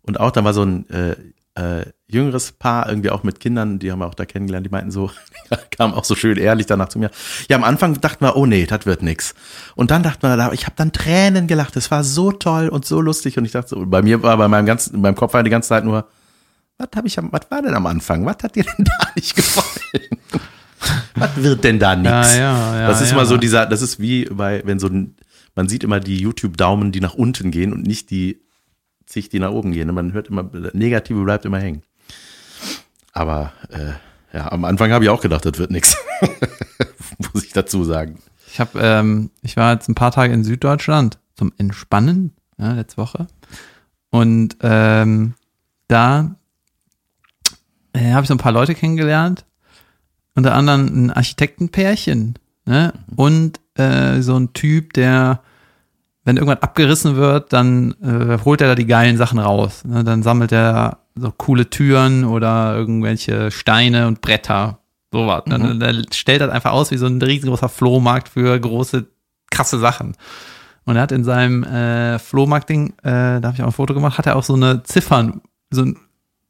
Und auch, da war so ein äh, äh, jüngeres Paar, irgendwie auch mit Kindern, die haben wir auch da kennengelernt, die meinten so, kamen auch so schön ehrlich danach zu mir. Ja, am Anfang dachten wir, oh nee, das wird nix. Und dann dachten wir, ich habe dann Tränen gelacht, es war so toll und so lustig. Und ich dachte so, bei mir war bei meinem ganzen, meinem Kopf war die ganze Zeit nur, was habe ich was war denn am Anfang? Was hat dir denn da nicht gefallen? was wird denn da nix? Ja, ja, ja, das ist immer so dieser, das ist wie bei, wenn so ein, man sieht immer die YouTube-Daumen, die nach unten gehen und nicht die zig, die nach oben gehen. Man hört immer, Negative bleibt immer hängen. Aber äh, ja, am Anfang habe ich auch gedacht, das wird nix. Muss ich dazu sagen. Ich habe, ähm, ich war jetzt ein paar Tage in Süddeutschland zum Entspannen, ja, letzte Woche. Und ähm, da äh, habe ich so ein paar Leute kennengelernt. Unter anderem ein Architektenpärchen, ne? Und äh, so ein Typ, der, wenn irgendwas abgerissen wird, dann äh, holt er da die geilen Sachen raus. Ne? Dann sammelt er so coole Türen oder irgendwelche Steine und Bretter. Sowas. Dann, dann stellt das einfach aus wie so ein riesengroßer Flohmarkt für große, krasse Sachen. Und er hat in seinem äh, Flohmarkt-Ding, äh, da habe ich auch ein Foto gemacht, hat er auch so eine Ziffern, so ein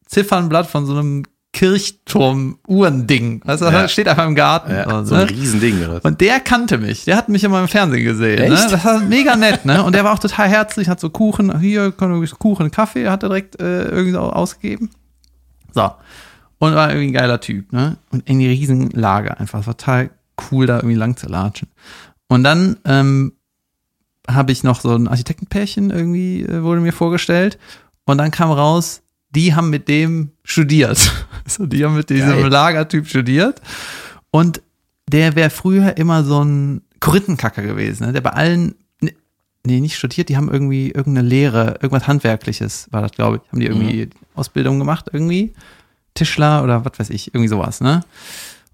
Ziffernblatt von so einem Kirchturm-Uhrending. Du, Ja. steht einfach im Garten. Ja, so, so ein ne? Riesending. Oder? Und der kannte mich. Der hat mich immer im Fernsehen gesehen. Ne? Das war mega nett, ne? Und der war auch total herzlich, hat so Kuchen, hier, Kuchen, Kaffee, hat er direkt äh, irgendwie ausgegeben. So. Und war irgendwie ein geiler Typ, ne? Und in die Riesenlage einfach. Es war total cool, da irgendwie lang zu latschen. Und dann ähm, habe ich noch so ein Architektenpärchen irgendwie, äh, wurde mir vorgestellt. Und dann kam raus, die haben mit dem studiert. So, die haben mit diesem Geil. Lagertyp studiert. Und der wäre früher immer so ein Korinthenkacker gewesen, ne? der bei allen, ne- nee, nicht studiert, die haben irgendwie irgendeine Lehre, irgendwas Handwerkliches war das, glaube ich. Haben die irgendwie Ausbildung gemacht, irgendwie? Tischler oder was weiß ich, irgendwie sowas, ne?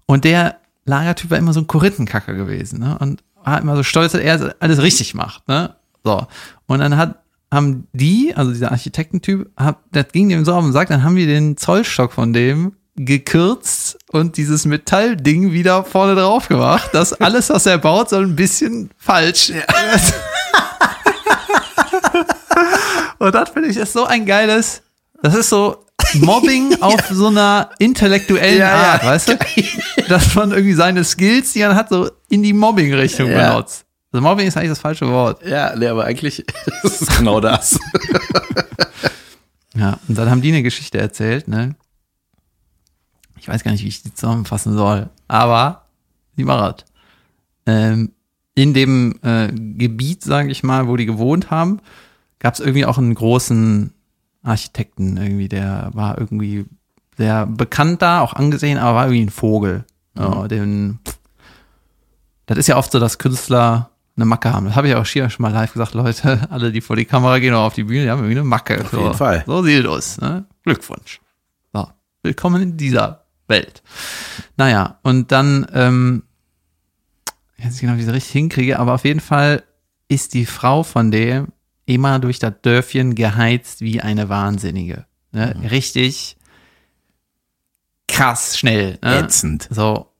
Und der Lagertyp war immer so ein Korinthenkacker gewesen, ne? Und war immer so stolz, dass er alles richtig macht, ne? So. Und dann hat, haben die, also dieser Architektentyp, hab, das ging dem so auf den Sack, dann haben wir den Zollstock von dem gekürzt und dieses Metallding wieder vorne drauf gemacht, dass alles, was er baut, so ein bisschen falsch. und das finde ich ist so ein geiles, das ist so Mobbing auf so einer intellektuellen Ja, ja, Art, weißt du? Dass man irgendwie seine Skills, die er hat, so in die Mobbing-Richtung Ja. benutzt. Also Mobbing ist eigentlich das falsche Wort. Ja, nee, aber eigentlich ist es genau das. Ja, und dann haben die eine Geschichte erzählt, ne? Ich weiß gar nicht, wie ich die zusammenfassen soll, aber die war das. Ähm, in dem äh, Gebiet, sage ich mal, wo die gewohnt haben, gab es irgendwie auch einen großen Architekten irgendwie, der war irgendwie sehr bekannt da, auch angesehen, aber war irgendwie ein Vogel. Ja, den, das ist ja oft so, dass Künstler eine Macke haben. Das habe ich auch hier schon mal live gesagt, Leute, alle, die vor die Kamera gehen oder auf die Bühne, die haben irgendwie eine Macke. Auf jeden Fall. So sieht es aus. Ne? Glückwunsch. So, willkommen in dieser Welt. Naja, und dann, ähm, ich weiß nicht genau, wie ich das richtig hinkriege, aber auf jeden Fall ist die Frau von dem immer durch das Dörfchen geheizt wie eine Wahnsinnige. Ne? Richtig krass schnell. Ne? Ätzend. So.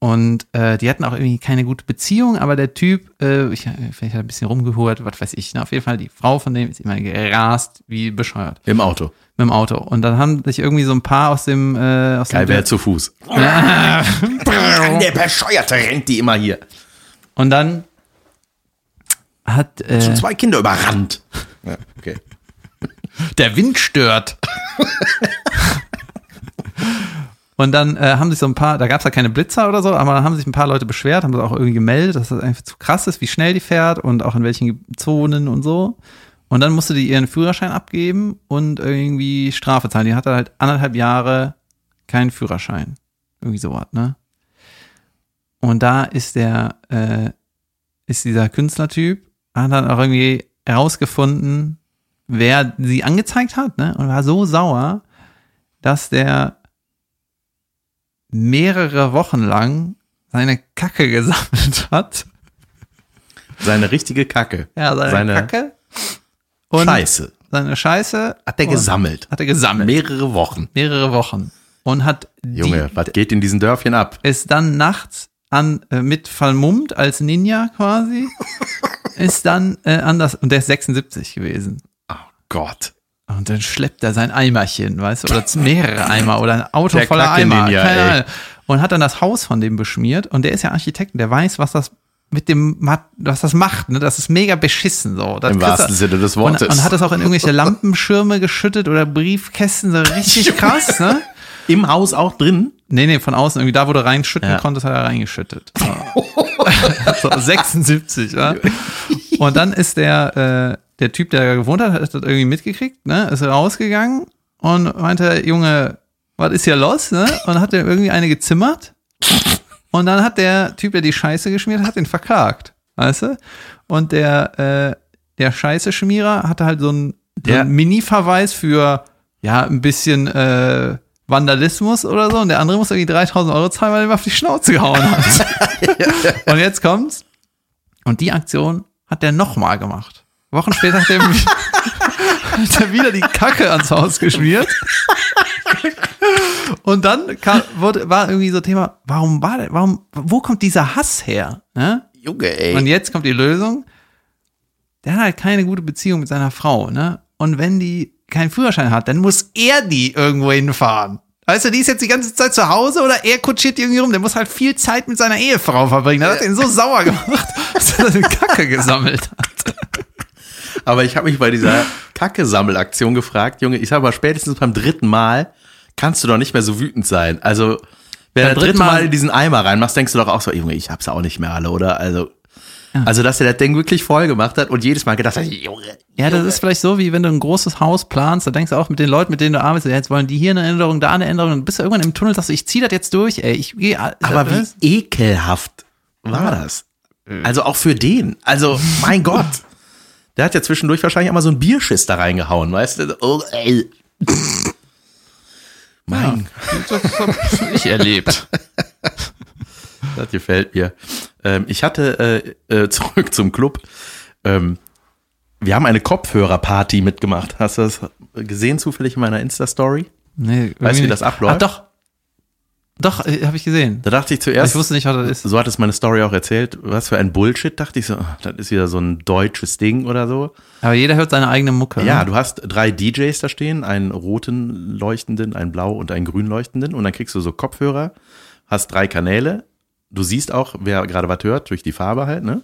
Und äh, die hatten auch irgendwie keine gute Beziehung, aber der Typ, äh, ich, vielleicht hat er ein bisschen rumgehurt, was weiß ich. Ne? Auf jeden Fall, die Frau von dem ist immer gerast, wie bescheuert, Im Auto. mit dem Auto. Und dann haben sich irgendwie so ein paar aus dem, äh, aus Geil dem wäre zu Fuß. Der Bescheuerte rennt die immer hier. Und dann hat äh, Schon zwei Kinder überrannt. Ja, okay. der Wind stört. Und dann äh, haben sich so ein paar, da gab es ja keine Blitzer oder so, aber dann haben sich ein paar Leute beschwert, haben das auch irgendwie gemeldet, dass das einfach zu krass ist, wie schnell die fährt und auch in welchen Zonen und so. Und dann musste die ihren Führerschein abgeben und irgendwie Strafe zahlen. Die hatte halt anderthalb Jahre keinen Führerschein. Irgendwie sowas, ne? Und da ist der, äh, ist dieser Künstlertyp, hat dann auch irgendwie herausgefunden, wer sie angezeigt hat, ne? Und war so sauer, dass der mehrere Wochen lang seine Kacke gesammelt hat. Seine richtige Kacke. Ja, seine, Seine Kacke. Und Scheiße. Seine Scheiße Hat der und gesammelt. Hat er gesammelt. Mehrere Wochen. mehrere Wochen. Und hat Junge, die, was geht in diesen Dörfchen ab? ist dann nachts an, äh, mit vermummt als Ninja quasi, ist dann äh, an das, und der ist 76 gewesen. Oh Gott. Und dann schleppt er sein Eimerchen, weißt du, oder mehrere Eimer oder ein Auto Der voller Eimer. Kacke-Ninja, keine ey. Ahnung. Und hat dann das Haus von dem beschmiert und der ist ja Architekt und der weiß, was das mit dem, was das macht, ne? Das ist mega beschissen, so. Das Im wahrsten Sinne des und, Wortes. und hat das auch in irgendwelche Lampenschirme geschüttet oder Briefkästen, so richtig krass, ne? Im Haus auch drin? Nee, nee, von außen irgendwie da, wo du reinschütten Ja. konntest, hat er reingeschüttet. So. so, 76, ja. Und dann ist der, äh, der Typ, der da gewohnt hat, hat das irgendwie mitgekriegt, ne, ist rausgegangen und meinte, Junge, was ist hier los, ne? Und hat er irgendwie eine gezimmert. Und dann hat der Typ, der die Scheiße geschmiert hat, den verklagt, weißt du? Und der, äh, der Scheiße-Schmierer hatte halt so einen, so Der- einen Mini-Verweis für, ja, ein bisschen, äh, Vandalismus oder so und der andere muss irgendwie 3000 Euro zahlen, weil er ihm auf die Schnauze gehauen hat. und jetzt kommt's. Und die Aktion hat der nochmal gemacht. Wochen später hat er, hat er wieder die Kacke ans Haus geschmiert. Und dann kam, wurde, war irgendwie so Thema, warum war der, warum, wo kommt dieser Hass her? Ne? Junge, ey. Und jetzt kommt die Lösung. Der hat halt keine gute Beziehung mit seiner Frau, ne? Und wenn die keinen Führerschein hat, dann muss er die irgendwo hinfahren. Weißt du, die ist jetzt die ganze Zeit zu Hause oder er kutschiert die irgendwie rum. Der muss halt viel Zeit mit seiner Ehefrau verbringen. Das hat ihn so sauer gemacht, dass er seine Kacke gesammelt hat. Aber ich habe mich bei dieser Kacke-Sammelaktion gefragt, Junge, ich sag mal, spätestens beim dritten Mal kannst du doch nicht mehr so wütend sein. Also, wenn du das dritte dritten Mal in diesen Eimer reinmachst, denkst du doch auch so, Junge, ich hab's auch nicht mehr alle, oder? Also, also dass er das Ding wirklich voll gemacht hat und jedes Mal gedacht hat, Junge. Ja, das ist vielleicht so, wie wenn du ein großes Haus planst, da denkst du auch mit den Leuten, mit denen du arbeitest, ja, jetzt wollen die hier eine Änderung, da eine Änderung, und bist du irgendwann im Tunnel, sagst du, ich zieh das jetzt durch, ey, ich gehe. Aber wie ekelhaft war das? Also auch für den. Also, mein Gott. Der hat ja zwischendurch wahrscheinlich einmal so ein Bierschiss da reingehauen, weißt du? Oh, ey. Mein Das hab ich erlebt. Das gefällt mir. Ähm, ich hatte äh, äh, zurück zum Club. Ähm, wir haben eine Kopfhörerparty mitgemacht. Hast du das gesehen zufällig in meiner Insta-Story? Nee, Weißt du, wie das nicht. abläuft? Ah, doch. Doch, äh, habe ich gesehen. Da dachte ich Ich zuerst, wusste nicht, was das ist. so hat es meine Story auch erzählt, was für ein Bullshit, dachte ich so, ah, das ist wieder so ein deutsches Ding oder so. Aber jeder hört seine eigene Mucke. Ja, ne? du hast drei DJs da stehen, einen roten leuchtenden, einen blau und einen grün leuchtenden und dann kriegst du so Kopfhörer, hast drei Kanäle. Du siehst auch, wer gerade was hört, durch die Farbe halt, ne?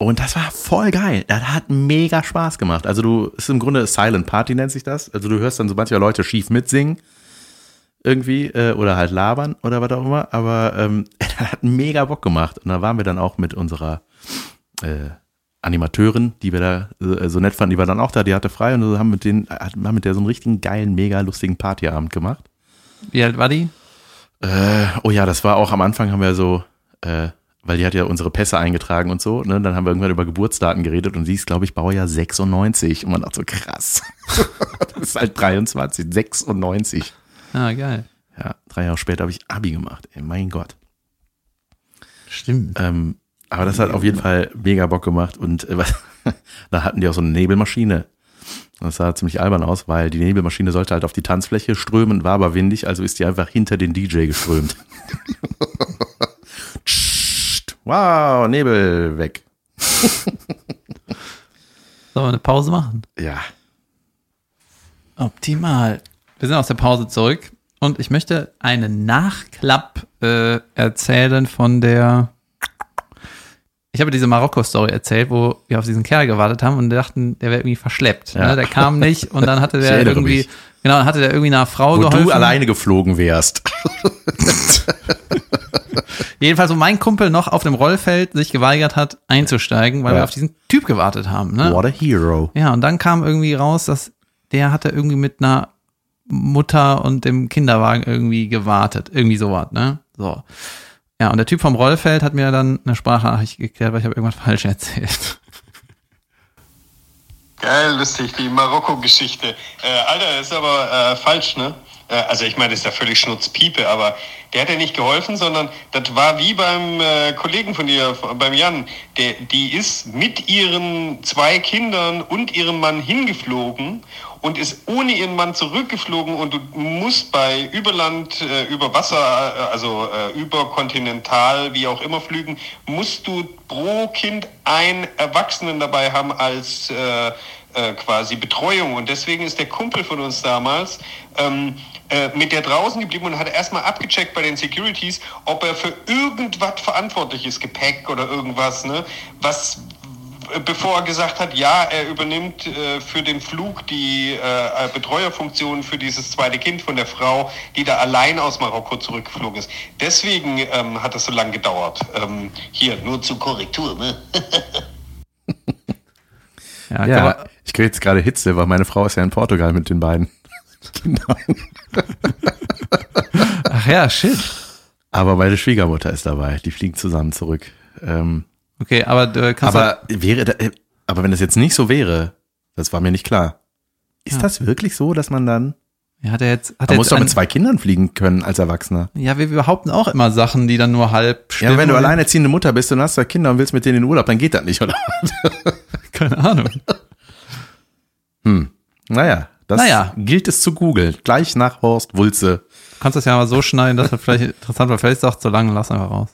Und das war voll geil. Das hat mega Spaß gemacht. Also du, es ist im Grunde Silent Party nennt sich das. Also du hörst dann so manche Leute schief mitsingen irgendwie äh, oder halt labern oder was auch immer. Aber ähm, hat mega Bock gemacht. Und da waren wir dann auch mit unserer äh, Animateurin, die wir da äh, so nett fanden, die war dann auch da, die hatte frei und so haben mit denen, haben mit der so einen richtigen geilen, mega lustigen Partyabend gemacht. Wie alt war die? Äh, oh ja, das war auch am Anfang haben wir so, äh, weil die hat ja unsere Pässe eingetragen und so, ne? Dann haben wir irgendwann über Geburtsdaten geredet und sie ist, glaube ich, Baujahr 96. Und man dachte so, krass. das ist halt 23, 96. Ah, geil. Ja, drei Jahre später habe ich Abi gemacht. Ey, mein Gott. Stimmt. Ähm, aber das hat auf jeden Fall mega Bock gemacht und äh, was- da hatten die auch so eine Nebelmaschine. Das sah ziemlich albern aus, weil die Nebelmaschine sollte halt auf die Tanzfläche strömen, war aber windig, also ist die einfach hinter den DJ geströmt. Wow, Nebel weg. Sollen wir eine Pause machen? Ja. Optimal. Wir sind aus der Pause zurück und ich möchte einen Nachklapp äh, erzählen von der. Ich habe diese Marokko-Story erzählt, wo wir auf diesen Kerl gewartet haben und dachten, der wäre irgendwie verschleppt. Ja. Ne? Der kam nicht und dann hatte der irgendwie, mich. genau, dann hatte der irgendwie einer Frau Wo geholfen. du alleine geflogen wärst. Jedenfalls, wo mein Kumpel noch auf dem Rollfeld sich geweigert hat, einzusteigen, weil Ja. wir auf diesen Typ gewartet haben. Ne? What a hero. Ja, und dann kam irgendwie raus, dass der hatte irgendwie mit einer Mutter und dem Kinderwagen irgendwie gewartet. Irgendwie sowas, ne? So. Ja, und der Typ vom Rollfeld hat mir dann eine Sprachnachricht geklärt, weil ich habe irgendwas falsch erzählt. Geil, lustig, die Marokko-Geschichte. Äh, Alter, ist aber äh, falsch, ne? Äh, also ich meine, das ist ja völlig Schnurzpiepe, aber der hat ja nicht geholfen, sondern das war wie beim äh, Kollegen von dir, beim Jan. Der, die ist mit ihren zwei Kindern und ihrem Mann hingeflogen und ist ohne ihren Mann zurückgeflogen und du musst bei Überland, äh, über Wasser, äh, also äh, überkontinental, wie auch immer flügen, musst du pro Kind einen Erwachsenen dabei haben als äh, äh, quasi Betreuung. Und deswegen ist der Kumpel von uns damals ähm, äh, mit der draußen geblieben und hat erstmal abgecheckt bei den Securities, ob er für irgendwas verantwortlich ist, Gepäck oder irgendwas, ne? Was bevor er gesagt hat, ja, er übernimmt äh, für den Flug die äh, Betreuerfunktion für dieses zweite Kind von der Frau, die da allein aus Marokko zurückgeflogen ist. Deswegen ähm, hat das so lange gedauert. Ähm, hier, nur zur Korrektur. Ne? Ja, Ja, kann ich kriege jetzt gerade Hitze, weil meine Frau ist ja in Portugal mit den beiden. Man, ach ja, shit. Aber meine Schwiegermutter ist dabei. Die fliegen zusammen zurück. Ähm, Okay, aber du kannst aber wäre, da, äh, aber wenn das jetzt nicht so wäre, das war mir nicht klar. Ist Ja. das wirklich so, dass man dann, ja, hat er jetzt, hat man muss doch mit zwei Kindern fliegen können als Erwachsener. ja, wir behaupten auch immer Sachen, die dann nur halb Ja, wenn du alleinerziehende Mutter bist und hast zwei Kinder und willst mit denen in den Urlaub, dann geht das nicht, oder? Keine Ahnung. Naja, das Naja. gilt es zu googeln. Gleich nach Horst Wulze. Du kannst das ja mal so schneiden, dass das vielleicht interessant war. Vielleicht ist es auch zu lang, lass einfach raus.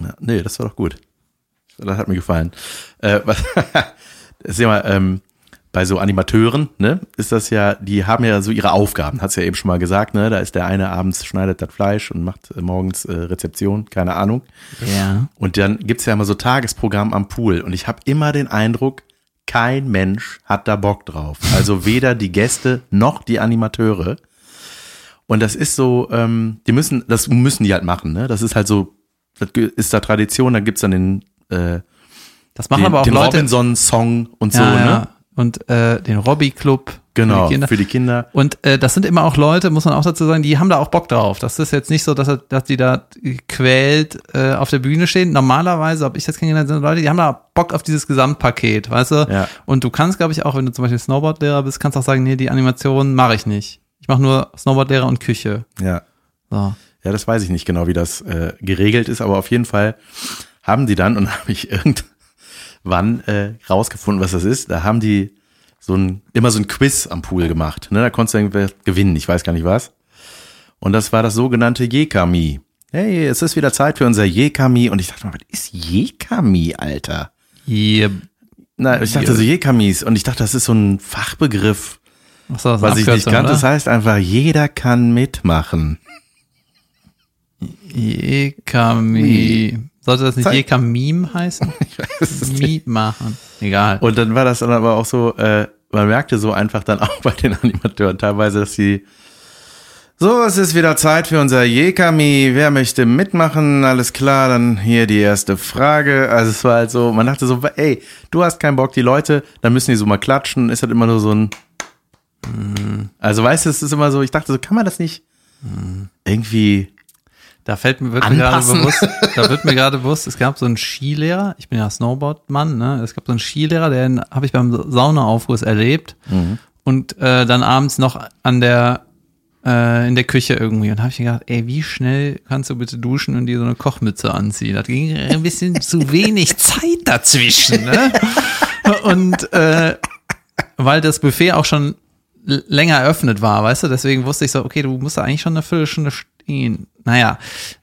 Ja, nee, das war doch gut. Das hat mir gefallen. Äh, was, seh mal, ähm, bei so Animateuren, ne, ist das ja, die haben ja so ihre Aufgaben, hat's ja eben schon mal gesagt, ne, da ist der eine abends schneidet das Fleisch und macht äh, morgens äh, Rezeption, keine Ahnung. Ja. Und dann gibt's ja immer so Tagesprogramm am Pool und ich habe immer den Eindruck, kein Mensch hat da Bock drauf. Also weder die Gäste noch die Animateure. Und das ist so, ähm, die müssen, das müssen die halt machen, ne? Das ist halt so, das ist da Tradition, da gibt's dann den, äh, Das machen den, aber auch den Leute. Robinson-Song und ja, so, ja. ne? Und äh, den Robbie Club. Genau, Für die Kinder. für die Kinder. Und äh, das sind immer auch Leute, muss man auch dazu sagen, die haben da auch Bock drauf. Das ist jetzt nicht so, dass, er- dass die da quält äh, auf der Bühne stehen. Normalerweise, ob ich das kennengelernt sind Leute, die haben da Bock auf dieses Gesamtpaket, weißt du? Ja. Und du kannst, glaube ich, auch, wenn du zum Beispiel Snowboardlehrer bist, kannst auch sagen, nee, die Animation mache ich nicht. Ich mache nur Snowboardlehrer und Küche. Ja. So. Ja, das weiß ich nicht genau, wie das äh, geregelt ist, aber auf jeden Fall haben die dann, und habe ich irgendwann äh, rausgefunden, was das ist, da haben die so ein, immer so ein Quiz am Pool gemacht. Ne? Da konntest du irgendwie gewinnen, ich weiß gar nicht was. Und das war das sogenannte Jekami. Hey, es ist wieder Zeit für unser Jekami. Und ich dachte mal, was ist Jekami, Alter? Yeah. Na, ich dachte so Jekamis. Und ich dachte, das ist so ein Fachbegriff, Ach so, das was ich nicht kannte. Das heißt einfach, jeder kann mitmachen. Jekami. Sollte das nicht Zeig- Jekamim heißen? Ich weiß es nicht. Mie machen. Egal. Und dann war das dann aber auch so, äh, man merkte so einfach dann auch bei den Animateuren teilweise, dass sie so, es ist wieder Zeit für unser Jekami. Wer möchte mitmachen? Alles klar, dann hier die erste Frage. Also es war halt so, man dachte so, ey, du hast keinen Bock, die Leute, dann müssen die so mal klatschen. Ist halt immer nur so ein. Also weißt du, es ist immer so, ich dachte so, kann man das nicht irgendwie. Da fällt mir wird mir gerade bewusst, da wird mir gerade bewusst, es gab so einen Skilehrer, ich bin ja Snowboardmann, ne? Es gab so einen Skilehrer, den habe ich beim Saunaaufguss erlebt und äh, dann abends noch an der äh, in der Küche irgendwie und habe ich mir gedacht, ey, wie schnell kannst du bitte duschen und dir so eine Kochmütze anziehen? Das ging ein bisschen zu wenig Zeit dazwischen, ne? Und äh, weil das Buffet auch schon länger eröffnet war, weißt du, deswegen wusste ich so, okay, du musst da eigentlich schon eine Viertelstunde stehen. Naja,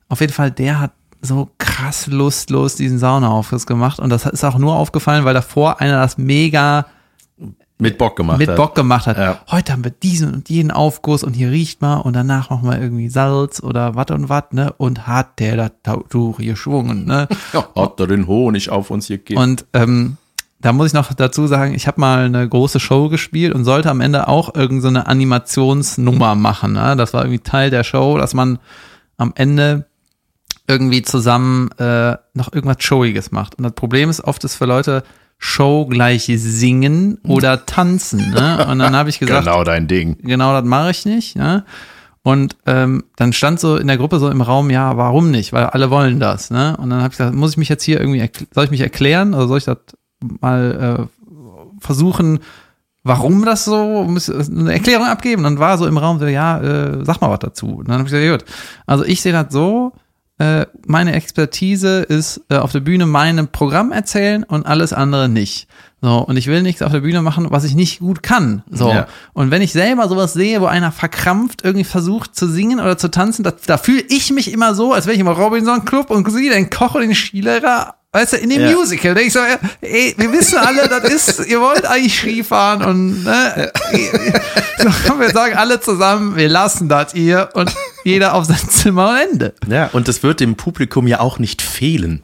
auf jeden Fall, der hat so krass lustlos diesen Saunaaufriss gemacht und das ist auch nur aufgefallen, weil davor einer das mega Mit Bock gemacht mit hat. Bock gemacht hat. Ja. Heute haben wir diesen und jenen Aufguss und hier riecht mal und danach machen wir irgendwie Salz oder wat und wat, ne? Und hat der das Tuch geschwungen, ne? Ja, hat er den Honig auf uns gegeben. Und ähm, da muss ich noch dazu sagen, ich habe mal eine große Show gespielt und sollte am Ende auch irgendeine so eine Animationsnummer machen. Ne? Das war irgendwie Teil der Show, dass man am Ende irgendwie zusammen äh, noch irgendwas Showiges macht. Und das Problem ist oft ist für Leute Show gleich singen oder tanzen. Ne? Und dann habe ich gesagt, genau dein Ding. genau das mache ich nicht. Ne? Und ähm, dann stand so in der Gruppe so im Raum, ja, warum nicht? Weil alle wollen das. Ne? Und dann habe ich gesagt, muss ich mich jetzt hier irgendwie, soll ich mich erklären oder soll ich das mal äh, versuchen, warum das so, muss eine Erklärung abgeben? Dann war so im Raum so, ja, äh, sag mal was dazu. Und dann habe ich gesagt, ja, gut. Also ich sehe das so, äh, meine Expertise ist äh, auf der Bühne mein Programm erzählen und alles andere nicht. So, und ich will nichts auf der Bühne machen, was ich nicht gut kann. So. Ja. Und wenn ich selber sowas sehe, wo einer verkrampft irgendwie versucht zu singen oder zu tanzen, da, da fühle ich mich immer so, als wäre ich im Robinson Club und sehe den Koch und den Skilehrer, weißt du, in dem Ja. Musical. Denk ich so, ey, wir wissen alle, das ist, ihr wollt eigentlich Skifahren und ne, so wir sagen, alle zusammen, wir lassen das ihr und jeder auf sein Zimmer und Ende. Ja, und das wird dem Publikum ja auch nicht fehlen.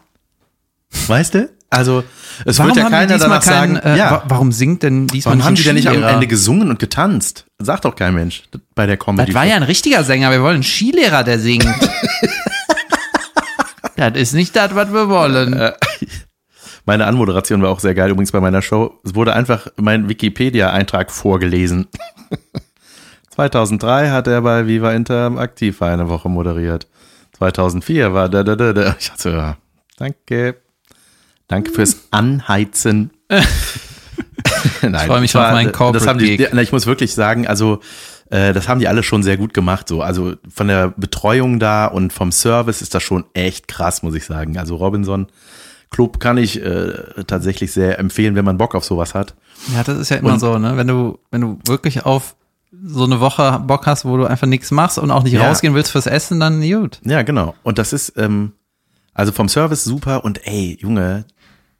Weißt du? Also, es Warum wird ja keiner danach sagen, keinen, äh, ja, wa- warum singt denn diesmal warum haben die denn nicht am? Ende gesungen und getanzt? Sagt doch kein Mensch bei der Comedy. Das war ja ein richtiger Sänger. Wir wollen einen Skilehrer, der singt. das ist nicht das, was wir wollen. Meine Anmoderation war auch sehr geil, übrigens bei meiner Show. Es wurde einfach mein Wikipedia-Eintrag vorgelesen. 2003 hat er bei Viva Inter aktiv eine Woche moderiert. 2004 war da, da, da, da. Ich dachte, ja, danke. Danke fürs Anheizen. Nein, Ich freu mich war- auf meinen haben die, na, Ich muss wirklich sagen, also äh, das haben die alle schon sehr gut gemacht. So, also von der Betreuung da und vom Service ist das schon echt krass, muss ich sagen. Also Robinson Club kann ich äh, tatsächlich sehr empfehlen, wenn man Bock auf sowas hat. Ja, das ist ja immer Und- so, ne? Wenn du, wenn du wirklich auf so eine Woche Bock hast, wo du einfach nichts machst und auch nicht Ja. rausgehen willst fürs Essen, dann gut. Ja, genau. Und das ist ähm, also vom Service super und ey, Junge,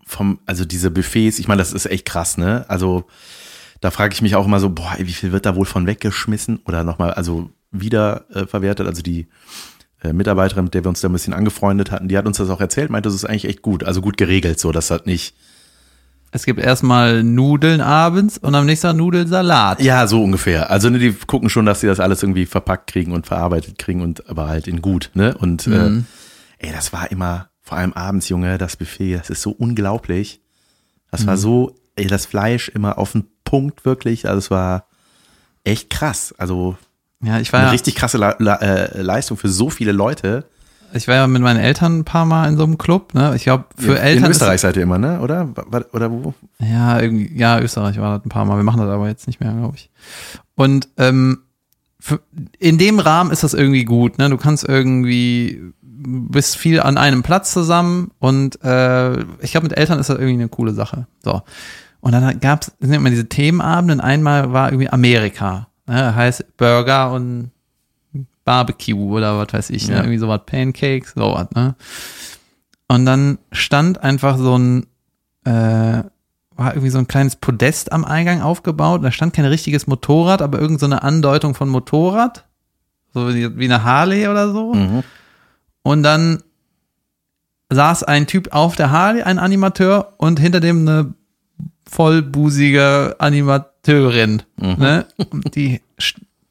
vom also diese Buffets, ich meine, das ist echt krass, ne? Also da frage ich mich auch immer so, boah, wie viel wird da wohl von weggeschmissen oder nochmal, also wieder äh, verwertet? Also die äh, Mitarbeiterin, mit der wir uns da ein bisschen angefreundet hatten, die hat uns das auch erzählt, meinte, das ist eigentlich echt gut, also gut geregelt, so dass das nicht, Es gibt erstmal Nudeln abends und am nächsten Tag Nudelsalat. ja, so ungefähr. Also ne, die gucken schon, dass sie das alles irgendwie verpackt kriegen und verarbeitet kriegen und aber halt in gut, ne? Und Mhm. äh, ey, das war immer, vor allem abends, Junge, das Buffet, das ist so unglaublich. Das Mhm. war so, ey, das Fleisch immer auf den Punkt wirklich, also es war echt krass. Also Ja, ich war eine ja, richtig krasse Le Le äh, Leistung für so viele Leute. ich war ja mit meinen Eltern ein paar Mal in so einem Club, ne? Ich glaube, für in Eltern. Österreich seid ihr immer, ne? Oder? Oder wo? Ja, irgendwie, ja, Österreich war das ein paar Mal. Wir machen das aber jetzt nicht mehr, glaube ich. Und ähm, für, in dem Rahmen ist das irgendwie gut, ne? Du kannst irgendwie bist viel an einem Platz zusammen und äh, ich glaube, mit Eltern ist das irgendwie eine coole Sache. So. Und dann gab's sind immer diese Themenabende. Und einmal war irgendwie Amerika. Ne? Heißt Burger und Barbecue oder was weiß ich, ne? Ja. irgendwie sowas, Pancakes, sowas, ne? Und dann stand einfach so ein, äh, war irgendwie so ein kleines Podest am Eingang aufgebaut. Da stand kein richtiges Motorrad, aber irgend so eine Andeutung von Motorrad. So wie, wie eine Harley oder so. Mhm. Und dann saß ein Typ auf der Harley, ein Animateur, und hinter dem eine vollbusige Animateurin. Ne? Und die,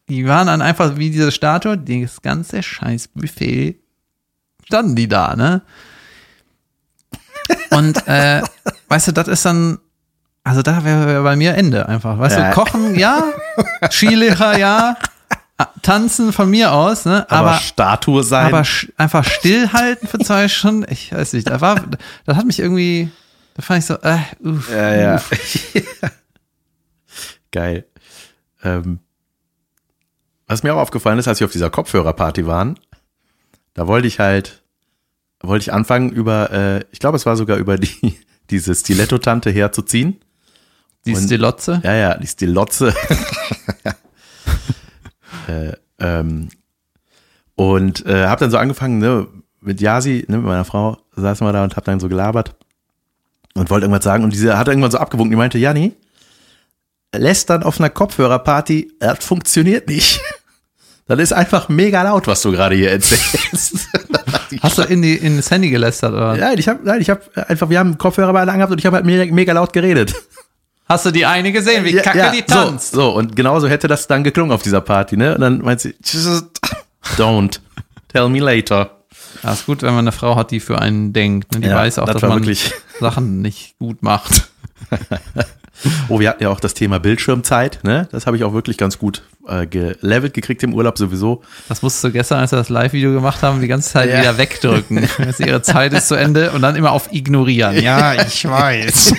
die waren dann einfach wie diese Statue, das ganze scheiß Buffet standen die da, ne? Und äh, weißt du, das ist dann, also da wäre wär bei mir Ende einfach. Weißt Ja. du, kochen, ja, Skilehrer, ja, tanzen von mir aus, ne? Aber, Aber, Statue sein. aber einfach stillhalten für zwei Stunden, ich weiß nicht, das war, das hat mich irgendwie, da fand ich so, äh, uff, Ja, ja. uff. Geil. Ähm, was mir auch aufgefallen ist, als wir auf dieser Kopfhörerparty waren, da wollte ich halt, wollte ich anfangen über, äh, ich glaube, es war sogar über die, diese Stiletto-Tante herzuziehen. Die Und- Stilotze. Ja, ja, die Stilotze. äh, ähm, und äh, habe dann so angefangen, ne, mit Yasi, ne, mit meiner Frau, saßen wir da und hab dann so gelabert und wollte irgendwas sagen und diese hat irgendwann so abgewunken, die meinte, Jani, lästern auf einer Kopfhörerparty, das funktioniert nicht. Das ist einfach mega laut, was du gerade hier erzählst. Hast du in, die, in das Handy gelästert, oder? Nein, ich habe nein, ich habe einfach, wir haben Kopfhörer beide angehabt und ich habe halt mega, mega laut geredet. Hast du die eine gesehen, wie kacke die tanzt? So, so, und genauso hätte das dann geklungen auf dieser Party, ne? Und dann meint sie, don't, tell me later. Ja, ist gut, wenn man eine Frau hat, die für einen denkt. Ne? Die Ja, weiß auch, das dass man wirklich- Sachen nicht gut macht. Oh, wir hatten ja auch das Thema Bildschirmzeit, ne? Das habe ich auch wirklich ganz gut äh, gelevelt gekriegt im Urlaub sowieso. Das musstest du gestern, als wir das Live-Video gemacht haben, die ganze Zeit Ja. wieder wegdrücken. Jetzt ihre Zeit ist zu Ende und dann immer auf ignorieren. Ja, ich weiß.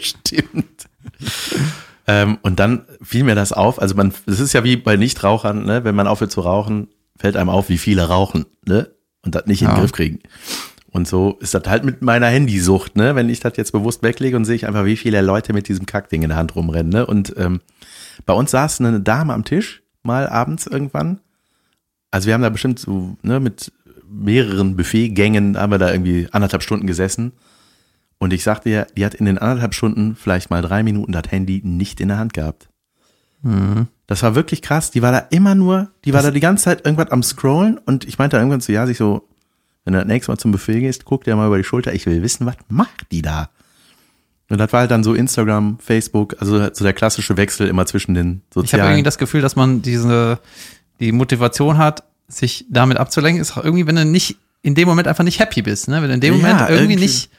Stimmt. ähm, und dann fiel mir das auf. Also man, es ist ja wie bei Nichtrauchern, ne? Wenn man aufhört zu rauchen, fällt einem auf, wie viele rauchen, ne? Und das nicht in den Ja. Griff kriegen. Und so ist das halt mit meiner Handysucht, ne? Wenn ich das jetzt bewusst weglege und sehe ich einfach, wie viele Leute mit diesem Kackding in der Hand rumrennen, ne? Und ähm, bei uns saß eine Dame am Tisch, mal abends irgendwann. Also wir haben da bestimmt so, ne, mit mehreren Buffetgängen haben wir da irgendwie anderthalb Stunden gesessen. Und ich sagte dir, die hat in den anderthalb Stunden vielleicht mal drei Minuten das Handy nicht in der Hand gehabt. Das war wirklich krass. Die war da immer nur, die war da die ganze Zeit irgendwas am Scrollen und ich meinte irgendwann zu ja, sich so, wenn du das nächste Mal zum Buffet gehst, guck dir mal über die Schulter, ich will wissen, was macht die da? Und das war halt dann so Instagram, Facebook, also so der klassische Wechsel immer zwischen den Ich habe sozialen. irgendwie das Gefühl, dass man diese, die Motivation hat, sich damit abzulenken, ist auch irgendwie, wenn du nicht in dem Moment einfach nicht happy bist, ne? Wenn du in dem Ja, Moment irgendwie, irgendwie. nicht,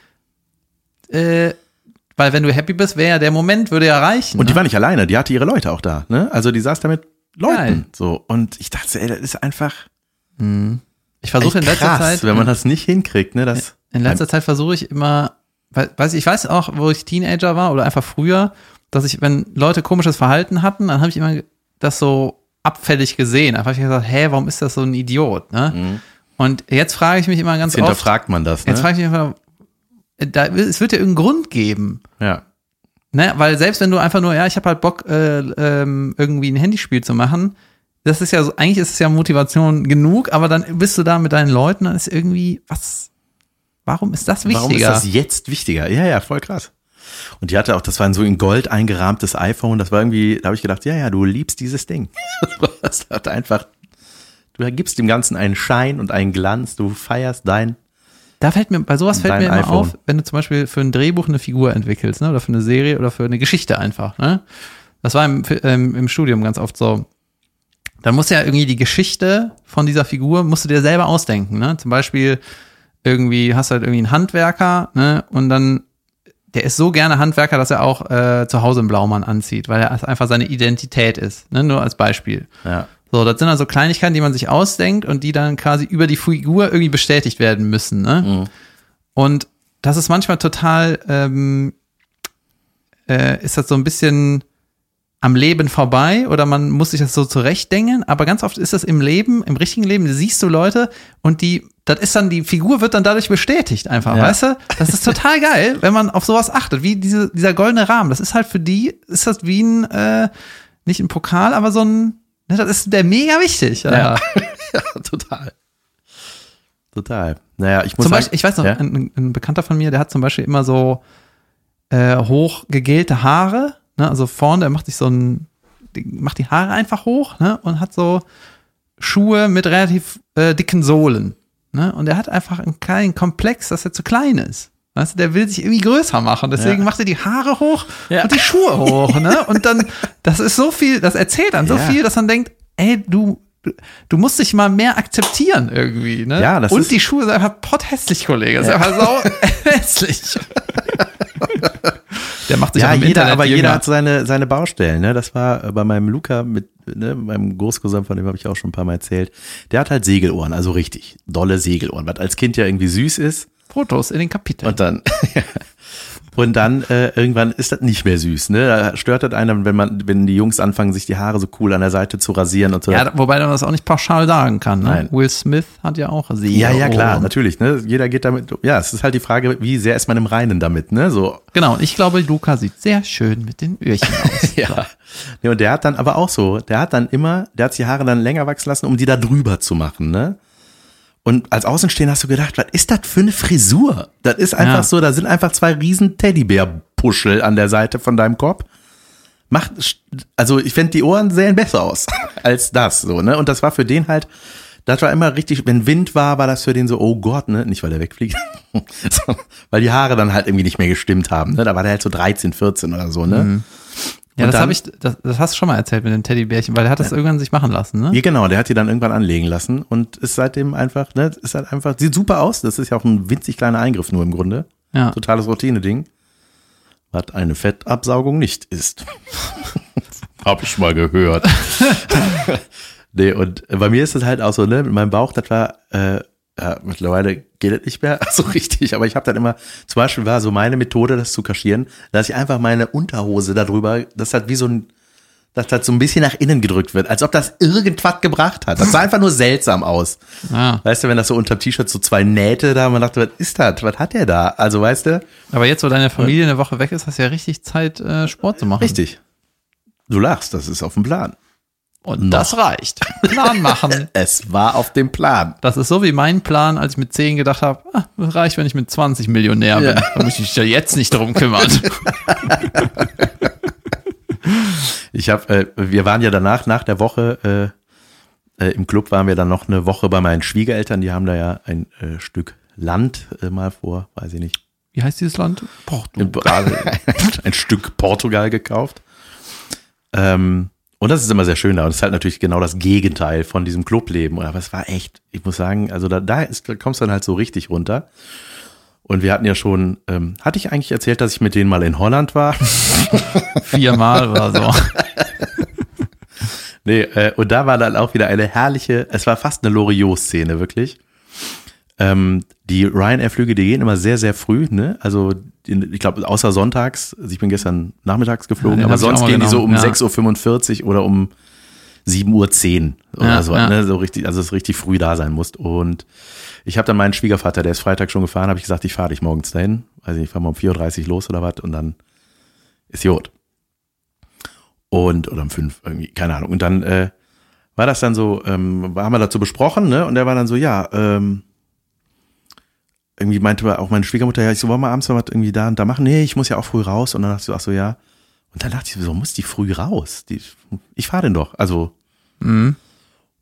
äh, weil wenn du happy bist, wäre ja der Moment, würde ja reichen. und die ne? war nicht alleine, die hatte ihre Leute auch da, ne? Also die saß da mit Leuten, Geil. so. Und ich dachte, ey, das ist einfach ich versuche in letzter krass, Zeit, wenn man das nicht hinkriegt, ne? Das, in letzter Zeit versuche ich immer, weiß ich, ich weiß auch, wo ich Teenager war oder einfach früher, dass ich, wenn Leute komisches Verhalten hatten, dann habe ich immer das so abfällig gesehen. Einfach gesagt, hä, warum ist das so ein Idiot, ne? Und jetzt frage ich mich immer ganz jetzt oft, hinterfragt man das, ne? Jetzt frage ich mich einfach, da, es wird ja irgendeinen Grund geben. ja. Ne? Weil selbst wenn du einfach nur, ja, ich habe halt Bock, äh, ähm, irgendwie ein Handyspiel zu machen, das ist ja so, eigentlich ist es ja Motivation genug, aber dann bist du da mit deinen Leuten, dann ist irgendwie, was, warum ist das wichtiger? Warum ist das jetzt wichtiger? Ja, ja, voll krass. Und die hatte auch, das war ein so in Gold eingerahmtes iPhone, das war irgendwie, da habe ich gedacht, ja, ja, du liebst dieses Ding. Das hat einfach, du gibst dem Ganzen einen Schein und einen Glanz, du feierst dein, Da fällt mir, bei sowas fällt Dein mir immer iPhone. auf, wenn du zum Beispiel für ein Drehbuch eine Figur entwickelst, ne, oder für eine Serie oder für eine Geschichte einfach, ne. Das war im, ähm, im Studium ganz oft so. Dann musst du ja irgendwie die Geschichte von dieser Figur, musst du dir selber ausdenken, ne. Zum Beispiel irgendwie hast du halt irgendwie einen Handwerker, ne, und dann, der ist so gerne Handwerker, dass er auch äh, zu Hause einen Blaumann anzieht, weil er einfach seine Identität ist, ne, nur als Beispiel. ja. So, das sind also Kleinigkeiten, die man sich ausdenkt und die dann quasi über die Figur irgendwie bestätigt werden müssen. Ne? Und das ist manchmal total, ähm, äh, ist das so ein bisschen am Leben vorbei oder man muss sich das so zurechtdenken, aber ganz oft ist das im Leben, im richtigen Leben, siehst du Leute und die, das ist dann, die Figur wird dann dadurch bestätigt einfach, Ja. weißt du? Das ist total geil, wenn man auf sowas achtet, wie diese, dieser goldene Rahmen. Das ist halt für die, ist das wie ein, äh, nicht ein Pokal, aber so ein, das ist der mega wichtig. Ja. ja, total. Total. Naja, ich muss Zum sagen, Beispiel, ich weiß noch, ja? ein, ein Bekannter von mir, der hat zum Beispiel immer so äh, hoch gegelte Haare, ne? also vorne, der macht sich so ein, macht die Haare einfach hoch ne? und hat so Schuhe mit relativ äh, dicken Sohlen. Ne? Und er hat einfach einen kleinen Komplex, dass er zu klein ist. Weißt du, der will sich irgendwie größer machen. Deswegen Ja. macht er die Haare hoch Ja. und die Schuhe hoch. Ne? Und dann, das ist so viel, das erzählt dann so Ja. viel, dass man denkt, ey, du, du, musst dich mal mehr akzeptieren irgendwie. Ne? Ja, das und ist- die Schuhe sind einfach potthässlich, Kollege. Das ist einfach sau hässlich. Der macht sich Ja, jeder, Internet aber jünger. jeder hat seine, seine Baustellen. Ne? Das war bei meinem Luca mit, ne, meinem Großcousin, von dem habe ich auch schon ein paar Mal erzählt. Der hat halt Segelohren, also richtig dolle Segelohren, was als Kind ja irgendwie süß ist. Fotos in den Kapiteln. Und dann, und dann äh, irgendwann ist das nicht mehr süß. Ne? Da stört das einen, wenn man, wenn die Jungs anfangen, sich die Haare so cool an der Seite zu rasieren und so. ja, wobei man das auch nicht pauschal sagen kann. Ne? Nein. Will Smith hat ja auch sie. ja, ja, klar, natürlich. Ne? Jeder geht damit. Ja, es ist halt die Frage, wie sehr ist man im Reinen damit. Ne? So, Genau, und ich glaube, Luca sieht sehr schön mit den Öhrchen aus. Ja. Nee, und der hat dann aber auch so, der hat dann immer, der hat die Haare dann länger wachsen lassen, um die da drüber zu machen, ne? Und als Außenstehender hast du gedacht, was ist das für eine Frisur? Das ist einfach Ja. so, da sind einfach zwei riesen Teddybär-Puschel an der Seite von deinem Kopf. Macht, also ich finde, die Ohren sehen besser aus als das, so, ne? Und das war für den halt, das war immer richtig, wenn Wind war, war das für den so, oh Gott, ne? Nicht, weil der wegfliegt, weil die Haare dann halt irgendwie nicht mehr gestimmt haben, ne? Da war der halt so 13, 14 oder so, ne? Ja, Und das habe ich, das, das hast du schon mal erzählt mit dem Teddybärchen, weil der hat das irgendwann sich machen lassen, ne? Ja, genau, der hat die dann irgendwann anlegen lassen und ist seitdem einfach, ne, ist halt einfach, sieht super aus. Das ist ja auch ein winzig kleiner Eingriff nur im Grunde. Ja. Totales Routine-Ding. Was eine Fettabsaugung nicht ist. Hab ich mal gehört. nee, und bei mir ist es halt auch so, ne, mit meinem Bauch, das war, äh, ja, mittlerweile geht das nicht mehr so richtig, aber ich habe dann immer, zum Beispiel war so meine Methode, das zu kaschieren, dass ich einfach meine Unterhose darüber, das hat wie so ein, dass das so ein bisschen nach innen gedrückt wird, als ob das irgendwas gebracht hat. Das sah einfach nur seltsam aus. Ja. Weißt du, wenn das so unter dem T-Shirt so zwei Nähte da, man dachte, was ist das? Was hat der da? Also, weißt du? Aber jetzt, wo deine Familie eine Woche weg ist, hast du ja richtig Zeit, äh, Sport zu machen. Richtig. Du lachst, das ist auf dem Plan. Und das reicht. Plan machen. Es war auf dem Plan. Das ist so wie mein Plan, als ich mit 10 gedacht habe, ah, das reicht, wenn ich mit 20 Millionär bin. Ja. Da muss ich mich ja jetzt nicht drum kümmern. Ich habe, äh, wir waren ja danach, nach der Woche äh, äh, im Club, waren wir dann noch eine Woche bei meinen Schwiegereltern. Die haben da ja ein äh, Stück Land äh, mal vor, weiß ich nicht, Wie heißt dieses Land? Portugal. ein Stück Portugal gekauft. Ähm, und das ist immer sehr schön da. Und das ist halt natürlich genau das Gegenteil von diesem Clubleben. Aber es war echt, ich muss sagen, also da, da, ist, da kommst du dann halt so richtig runter. Und wir hatten ja schon, ähm, hatte ich eigentlich erzählt, dass ich mit denen mal in Holland war? Viermal oder so. Nee, äh, und da war dann auch wieder eine herrliche, es war fast eine Loriot-Szene, wirklich. Ähm, die Ryanair-Flüge, die gehen immer sehr, sehr früh, ne? Also, ich glaube, außer sonntags, also ich bin gestern nachmittags geflogen, Ja, aber sonst gehen die so um ja. 6.45 Uhr oder um 7.10 Uhr oder Ja, so, ja. ne? So richtig, also es richtig früh da sein musst. Und ich habe dann meinen Schwiegervater, der ist Freitag schon gefahren, habe ich gesagt, ich fahre dich morgens dahin. Weiß nicht, ich fahre mal um 4.30 Uhr los oder was und dann ist Jod. Und, oder um fünf, irgendwie, keine Ahnung. Und dann äh, war das dann so, ähm, haben wir dazu besprochen, ne? Und der war dann so, ja, ähm, irgendwie meinte auch meine Schwiegermutter, ja, ich so, wollen wir abends noch was irgendwie da und da machen? Nee, ich muss ja auch früh raus. Und dann dachte ich so, ach so, ja. Und dann dachte ich, wieso muss die früh raus? Die, ich fahre denn doch. Also.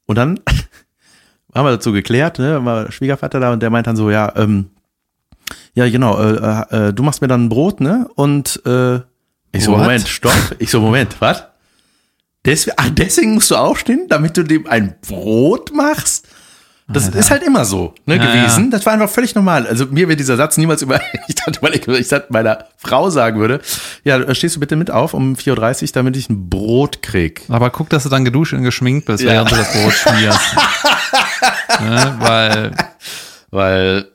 Und dann haben wir dazu geklärt, ne? War Schwiegervater da und der meint dann so, ja, ähm, ja, genau, äh, äh, du machst mir dann ein Brot, ne? Und äh, ich so, What? Moment, stopp. Ich so, Moment, was? Deswegen, ach, deswegen musst du aufstehen, damit du dem ein Brot machst? Das ist halt immer so ne, Ja, gewesen. ja. Das war einfach völlig normal. Also mir wird dieser Satz niemals über, ich dachte, weil ich, ich das meiner Frau sagen würde, ja, stehst du bitte mit auf um 4.30 Uhr, damit ich ein Brot krieg. Aber guck, dass du dann geduscht und geschminkt bist, Ja. während du das Brot schmierst. ne? Weil, Weil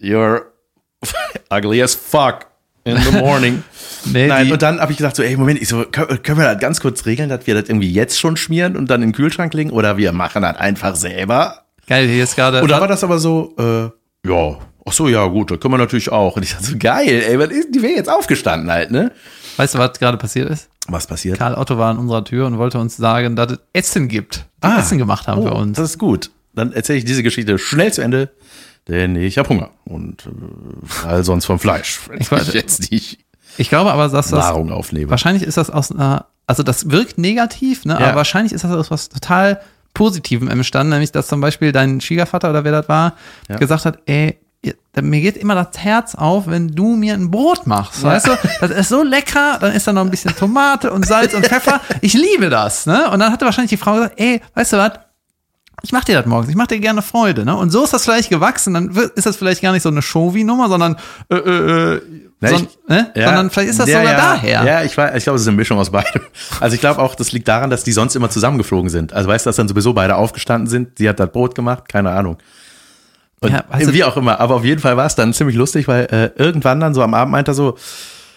you're ugly as fuck in the morning. nee, Nein, und dann habe ich gesagt, so, ey, Moment, ich so, können, können wir das ganz kurz regeln, dass wir das irgendwie jetzt schon schmieren und dann in den Kühlschrank legen oder wir machen das einfach selber? Geil, hier ist gerade, da war das aber so, äh, ja, ach so, ja, gut, das können wir natürlich auch. Und ich dachte so, geil, ey, was ist, die wäre jetzt aufgestanden halt, ne? weißt du, was gerade passiert ist? Was passiert? Karl Otto war an unserer Tür und wollte uns sagen, dass es Essen gibt. Die Ah. Essen gemacht haben oh, für uns. Das ist gut. Dann erzähle ich diese Geschichte schnell zu Ende, denn ich habe Hunger und äh, weil sonst vom Fleisch, ich, weiß- jetzt nicht Ich glaube aber, dass das, Nahrung aufnehme. wahrscheinlich ist das aus einer, also das wirkt negativ, ne? Ja. aber wahrscheinlich ist das aus was total Positivem entstanden, nämlich dass zum Beispiel dein Schwiegervater oder wer das war, Ja. gesagt hat, ey, mir geht immer das Herz auf, wenn du mir ein Brot machst, weißt du? Das ist so lecker, dann ist da noch ein bisschen Tomate und Salz und Pfeffer. Ich liebe das, ne? Und dann hatte wahrscheinlich die Frau gesagt, ey, weißt du was? Ich mach dir das morgens, ich mach dir gerne Freude, ne? Und so ist das vielleicht gewachsen, dann ist das vielleicht gar nicht so eine Showy-Nummer, sondern äh, äh, äh, Na, son, ich- ne? Ja, sondern vielleicht ist das ja, sogar ja, daher. Ja, ich, weiß, ich glaube, es ist eine Mischung aus beidem. Also ich glaube auch, das liegt daran, dass die sonst immer zusammengeflogen sind. Also weißt du, dass dann sowieso beide aufgestanden sind. Sie hat das Brot gemacht, keine Ahnung. Ja, du- wie auch immer. Aber auf jeden Fall war es dann ziemlich lustig, weil äh, irgendwann dann so am Abend meint er so,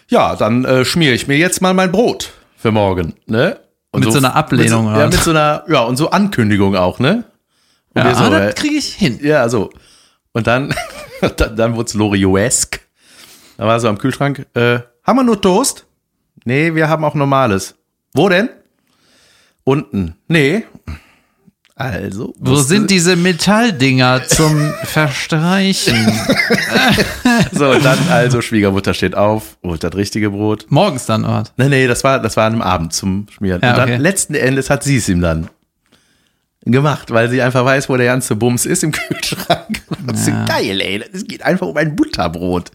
ja, dann äh, schmiere ich mir jetzt mal mein Brot für morgen. Ne? Und Mit so einer Ablehnung, Mit so, oder ja, mit so einer, ja, und so Ankündigung auch, ne? Und Ja, so, ah, äh, das kriege ich hin. ja, so. Und dann, dann, dann wurde es Lorioesk. Da war so am Kühlschrank, äh, haben wir nur Toast? Nee, wir haben auch normales. Wo denn? Unten. Nee. Also. Wo sind diese Metalldinger zum Verstreichen? So, dann also Schwiegermutter steht auf, holt das richtige Brot. Morgens dann, oder? Nee, nee, das war, das war an einem Abend zum Schmieren. Ja, und dann okay. letzten Endes hat sie es ihm dann gemacht, weil sie einfach weiß, wo der ganze Bums ist im Kühlschrank. Das ist Ja. geil, ey. Es geht einfach um ein Butterbrot.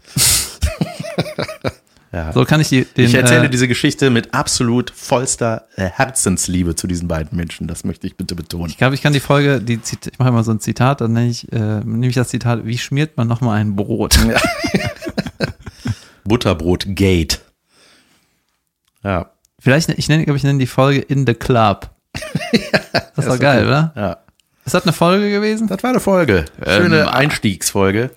So kann ich die, den, Ich erzähle äh, diese Geschichte mit absolut vollster äh, Herzensliebe zu diesen beiden Menschen. Das möchte ich bitte betonen. Ich glaube, ich kann die Folge, die ich mache immer so ein Zitat, dann nenne ich, äh, nehme ich das Zitat, wie schmiert man nochmal ein Brot? Butterbrot Gate. Ja. Vielleicht, ich nenne, glaube ich, nenne die Folge In the Club. das ist doch geil, oder? Ja. Ist das eine Folge gewesen? Das war eine Folge. Schöne Ähm, Einstiegsfolge.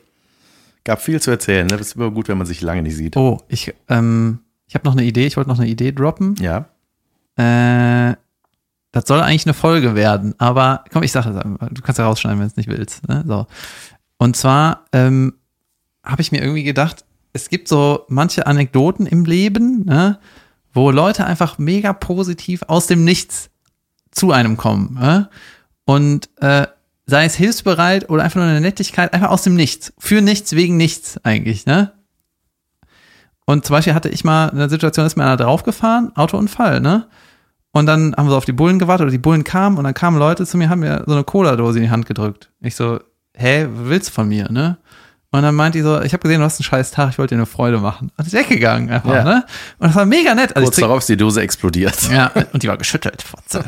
Gab viel zu erzählen. Ne? Das ist immer gut, wenn man sich lange nicht sieht. Oh, ich, ähm, ich habe noch eine Idee, ich wollte noch eine Idee droppen. Ja. Äh, das soll eigentlich eine Folge werden, aber komm, ich sage es einfach. Du kannst ja rausschneiden, wenn du es nicht willst. Ne? So. Und zwar ähm, habe ich mir irgendwie gedacht, es gibt so manche Anekdoten im Leben, ne, wo Leute einfach mega positiv aus dem Nichts zu einem kommen. Ne? Und äh, sei es hilfsbereit oder einfach nur eine Nettigkeit, einfach aus dem Nichts. Für nichts, wegen nichts eigentlich, ne? Und zum Beispiel hatte ich mal eine Situation, ist mir einer draufgefahren, Autounfall, ne? Und dann haben wir so auf die Bullen gewartet oder die Bullen kamen und dann kamen Leute zu mir, haben mir so eine Cola-Dose in die Hand gedrückt. Ich so, hä, was willst du von mir, ne? Und dann meint die so, ich habe gesehen, du hast einen scheiß Tag, ich wollte dir eine Freude machen. Und ist weggegangen einfach, Ja. ne? Und das war mega nett. Also Kurz darauf ist die Dose explodiert. ja, und die war geschüttelt, Fotze.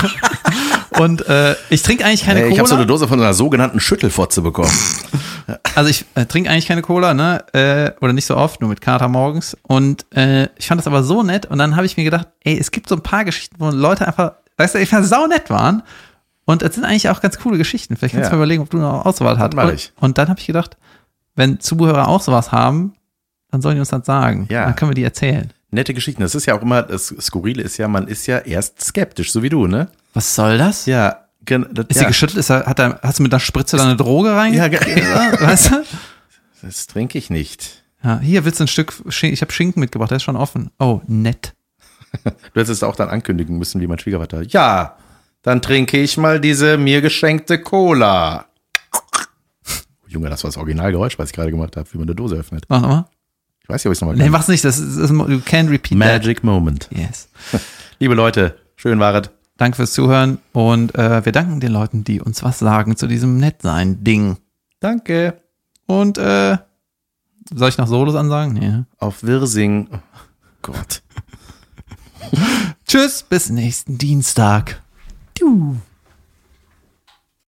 und äh, ich trinke eigentlich keine Ey, Cola. ich habe so eine Dose von einer sogenannten Schüttelfotze bekommen. Also ich äh, trinke eigentlich keine Cola, ne? Äh, oder nicht so oft, nur mit Kater morgens. Und äh, ich fand das aber so nett. Und dann habe ich mir gedacht, ey, es gibt so ein paar Geschichten, wo Leute einfach, weißt du, ich fand sau nett waren. Und das sind eigentlich auch ganz coole Geschichten. Vielleicht kannst Ja. du mal überlegen, ob du noch Auswahl hast. Mach Und, ich. und dann habe ich gedacht, wenn Zuhörer auch sowas haben, dann sollen die uns das sagen. Ja. Dann können wir die erzählen. Nette Geschichten. Das ist ja auch immer, das Skurrile ist ja, man ist ja erst skeptisch, so wie du, ne? Was soll das? Ja, das, Ist ja. sie geschüttelt? Ist er, hat er, hast du mit einer Spritze da eine Droge rein? Ja, weißt du? Das trinke ich nicht. Ja, hier willst du ein Stück, ich habe Schinken mitgebracht, der ist schon offen. Oh, nett. Du hättest auch dann ankündigen müssen, wie mein Schwiegervater. Ja, dann trinke ich mal diese mir geschenkte Cola. Junge, das war das Originalgeräusch, was ich gerade gemacht habe, wie man eine Dose öffnet. Mach nochmal. Ich weiß nicht, ob ich es nochmal Nee, mach's nicht, das ist, das ist, you can repeat Magic Moment. that. Yes. Liebe Leute, schön waret. Danke fürs Zuhören und äh, wir danken den Leuten, die uns was sagen zu diesem Nettsein-Ding. Danke. Und äh, soll ich noch Solos ansagen? Nee. ne? Auf Wirsing. Oh Gott. Tschüss, bis nächsten Dienstag. Du.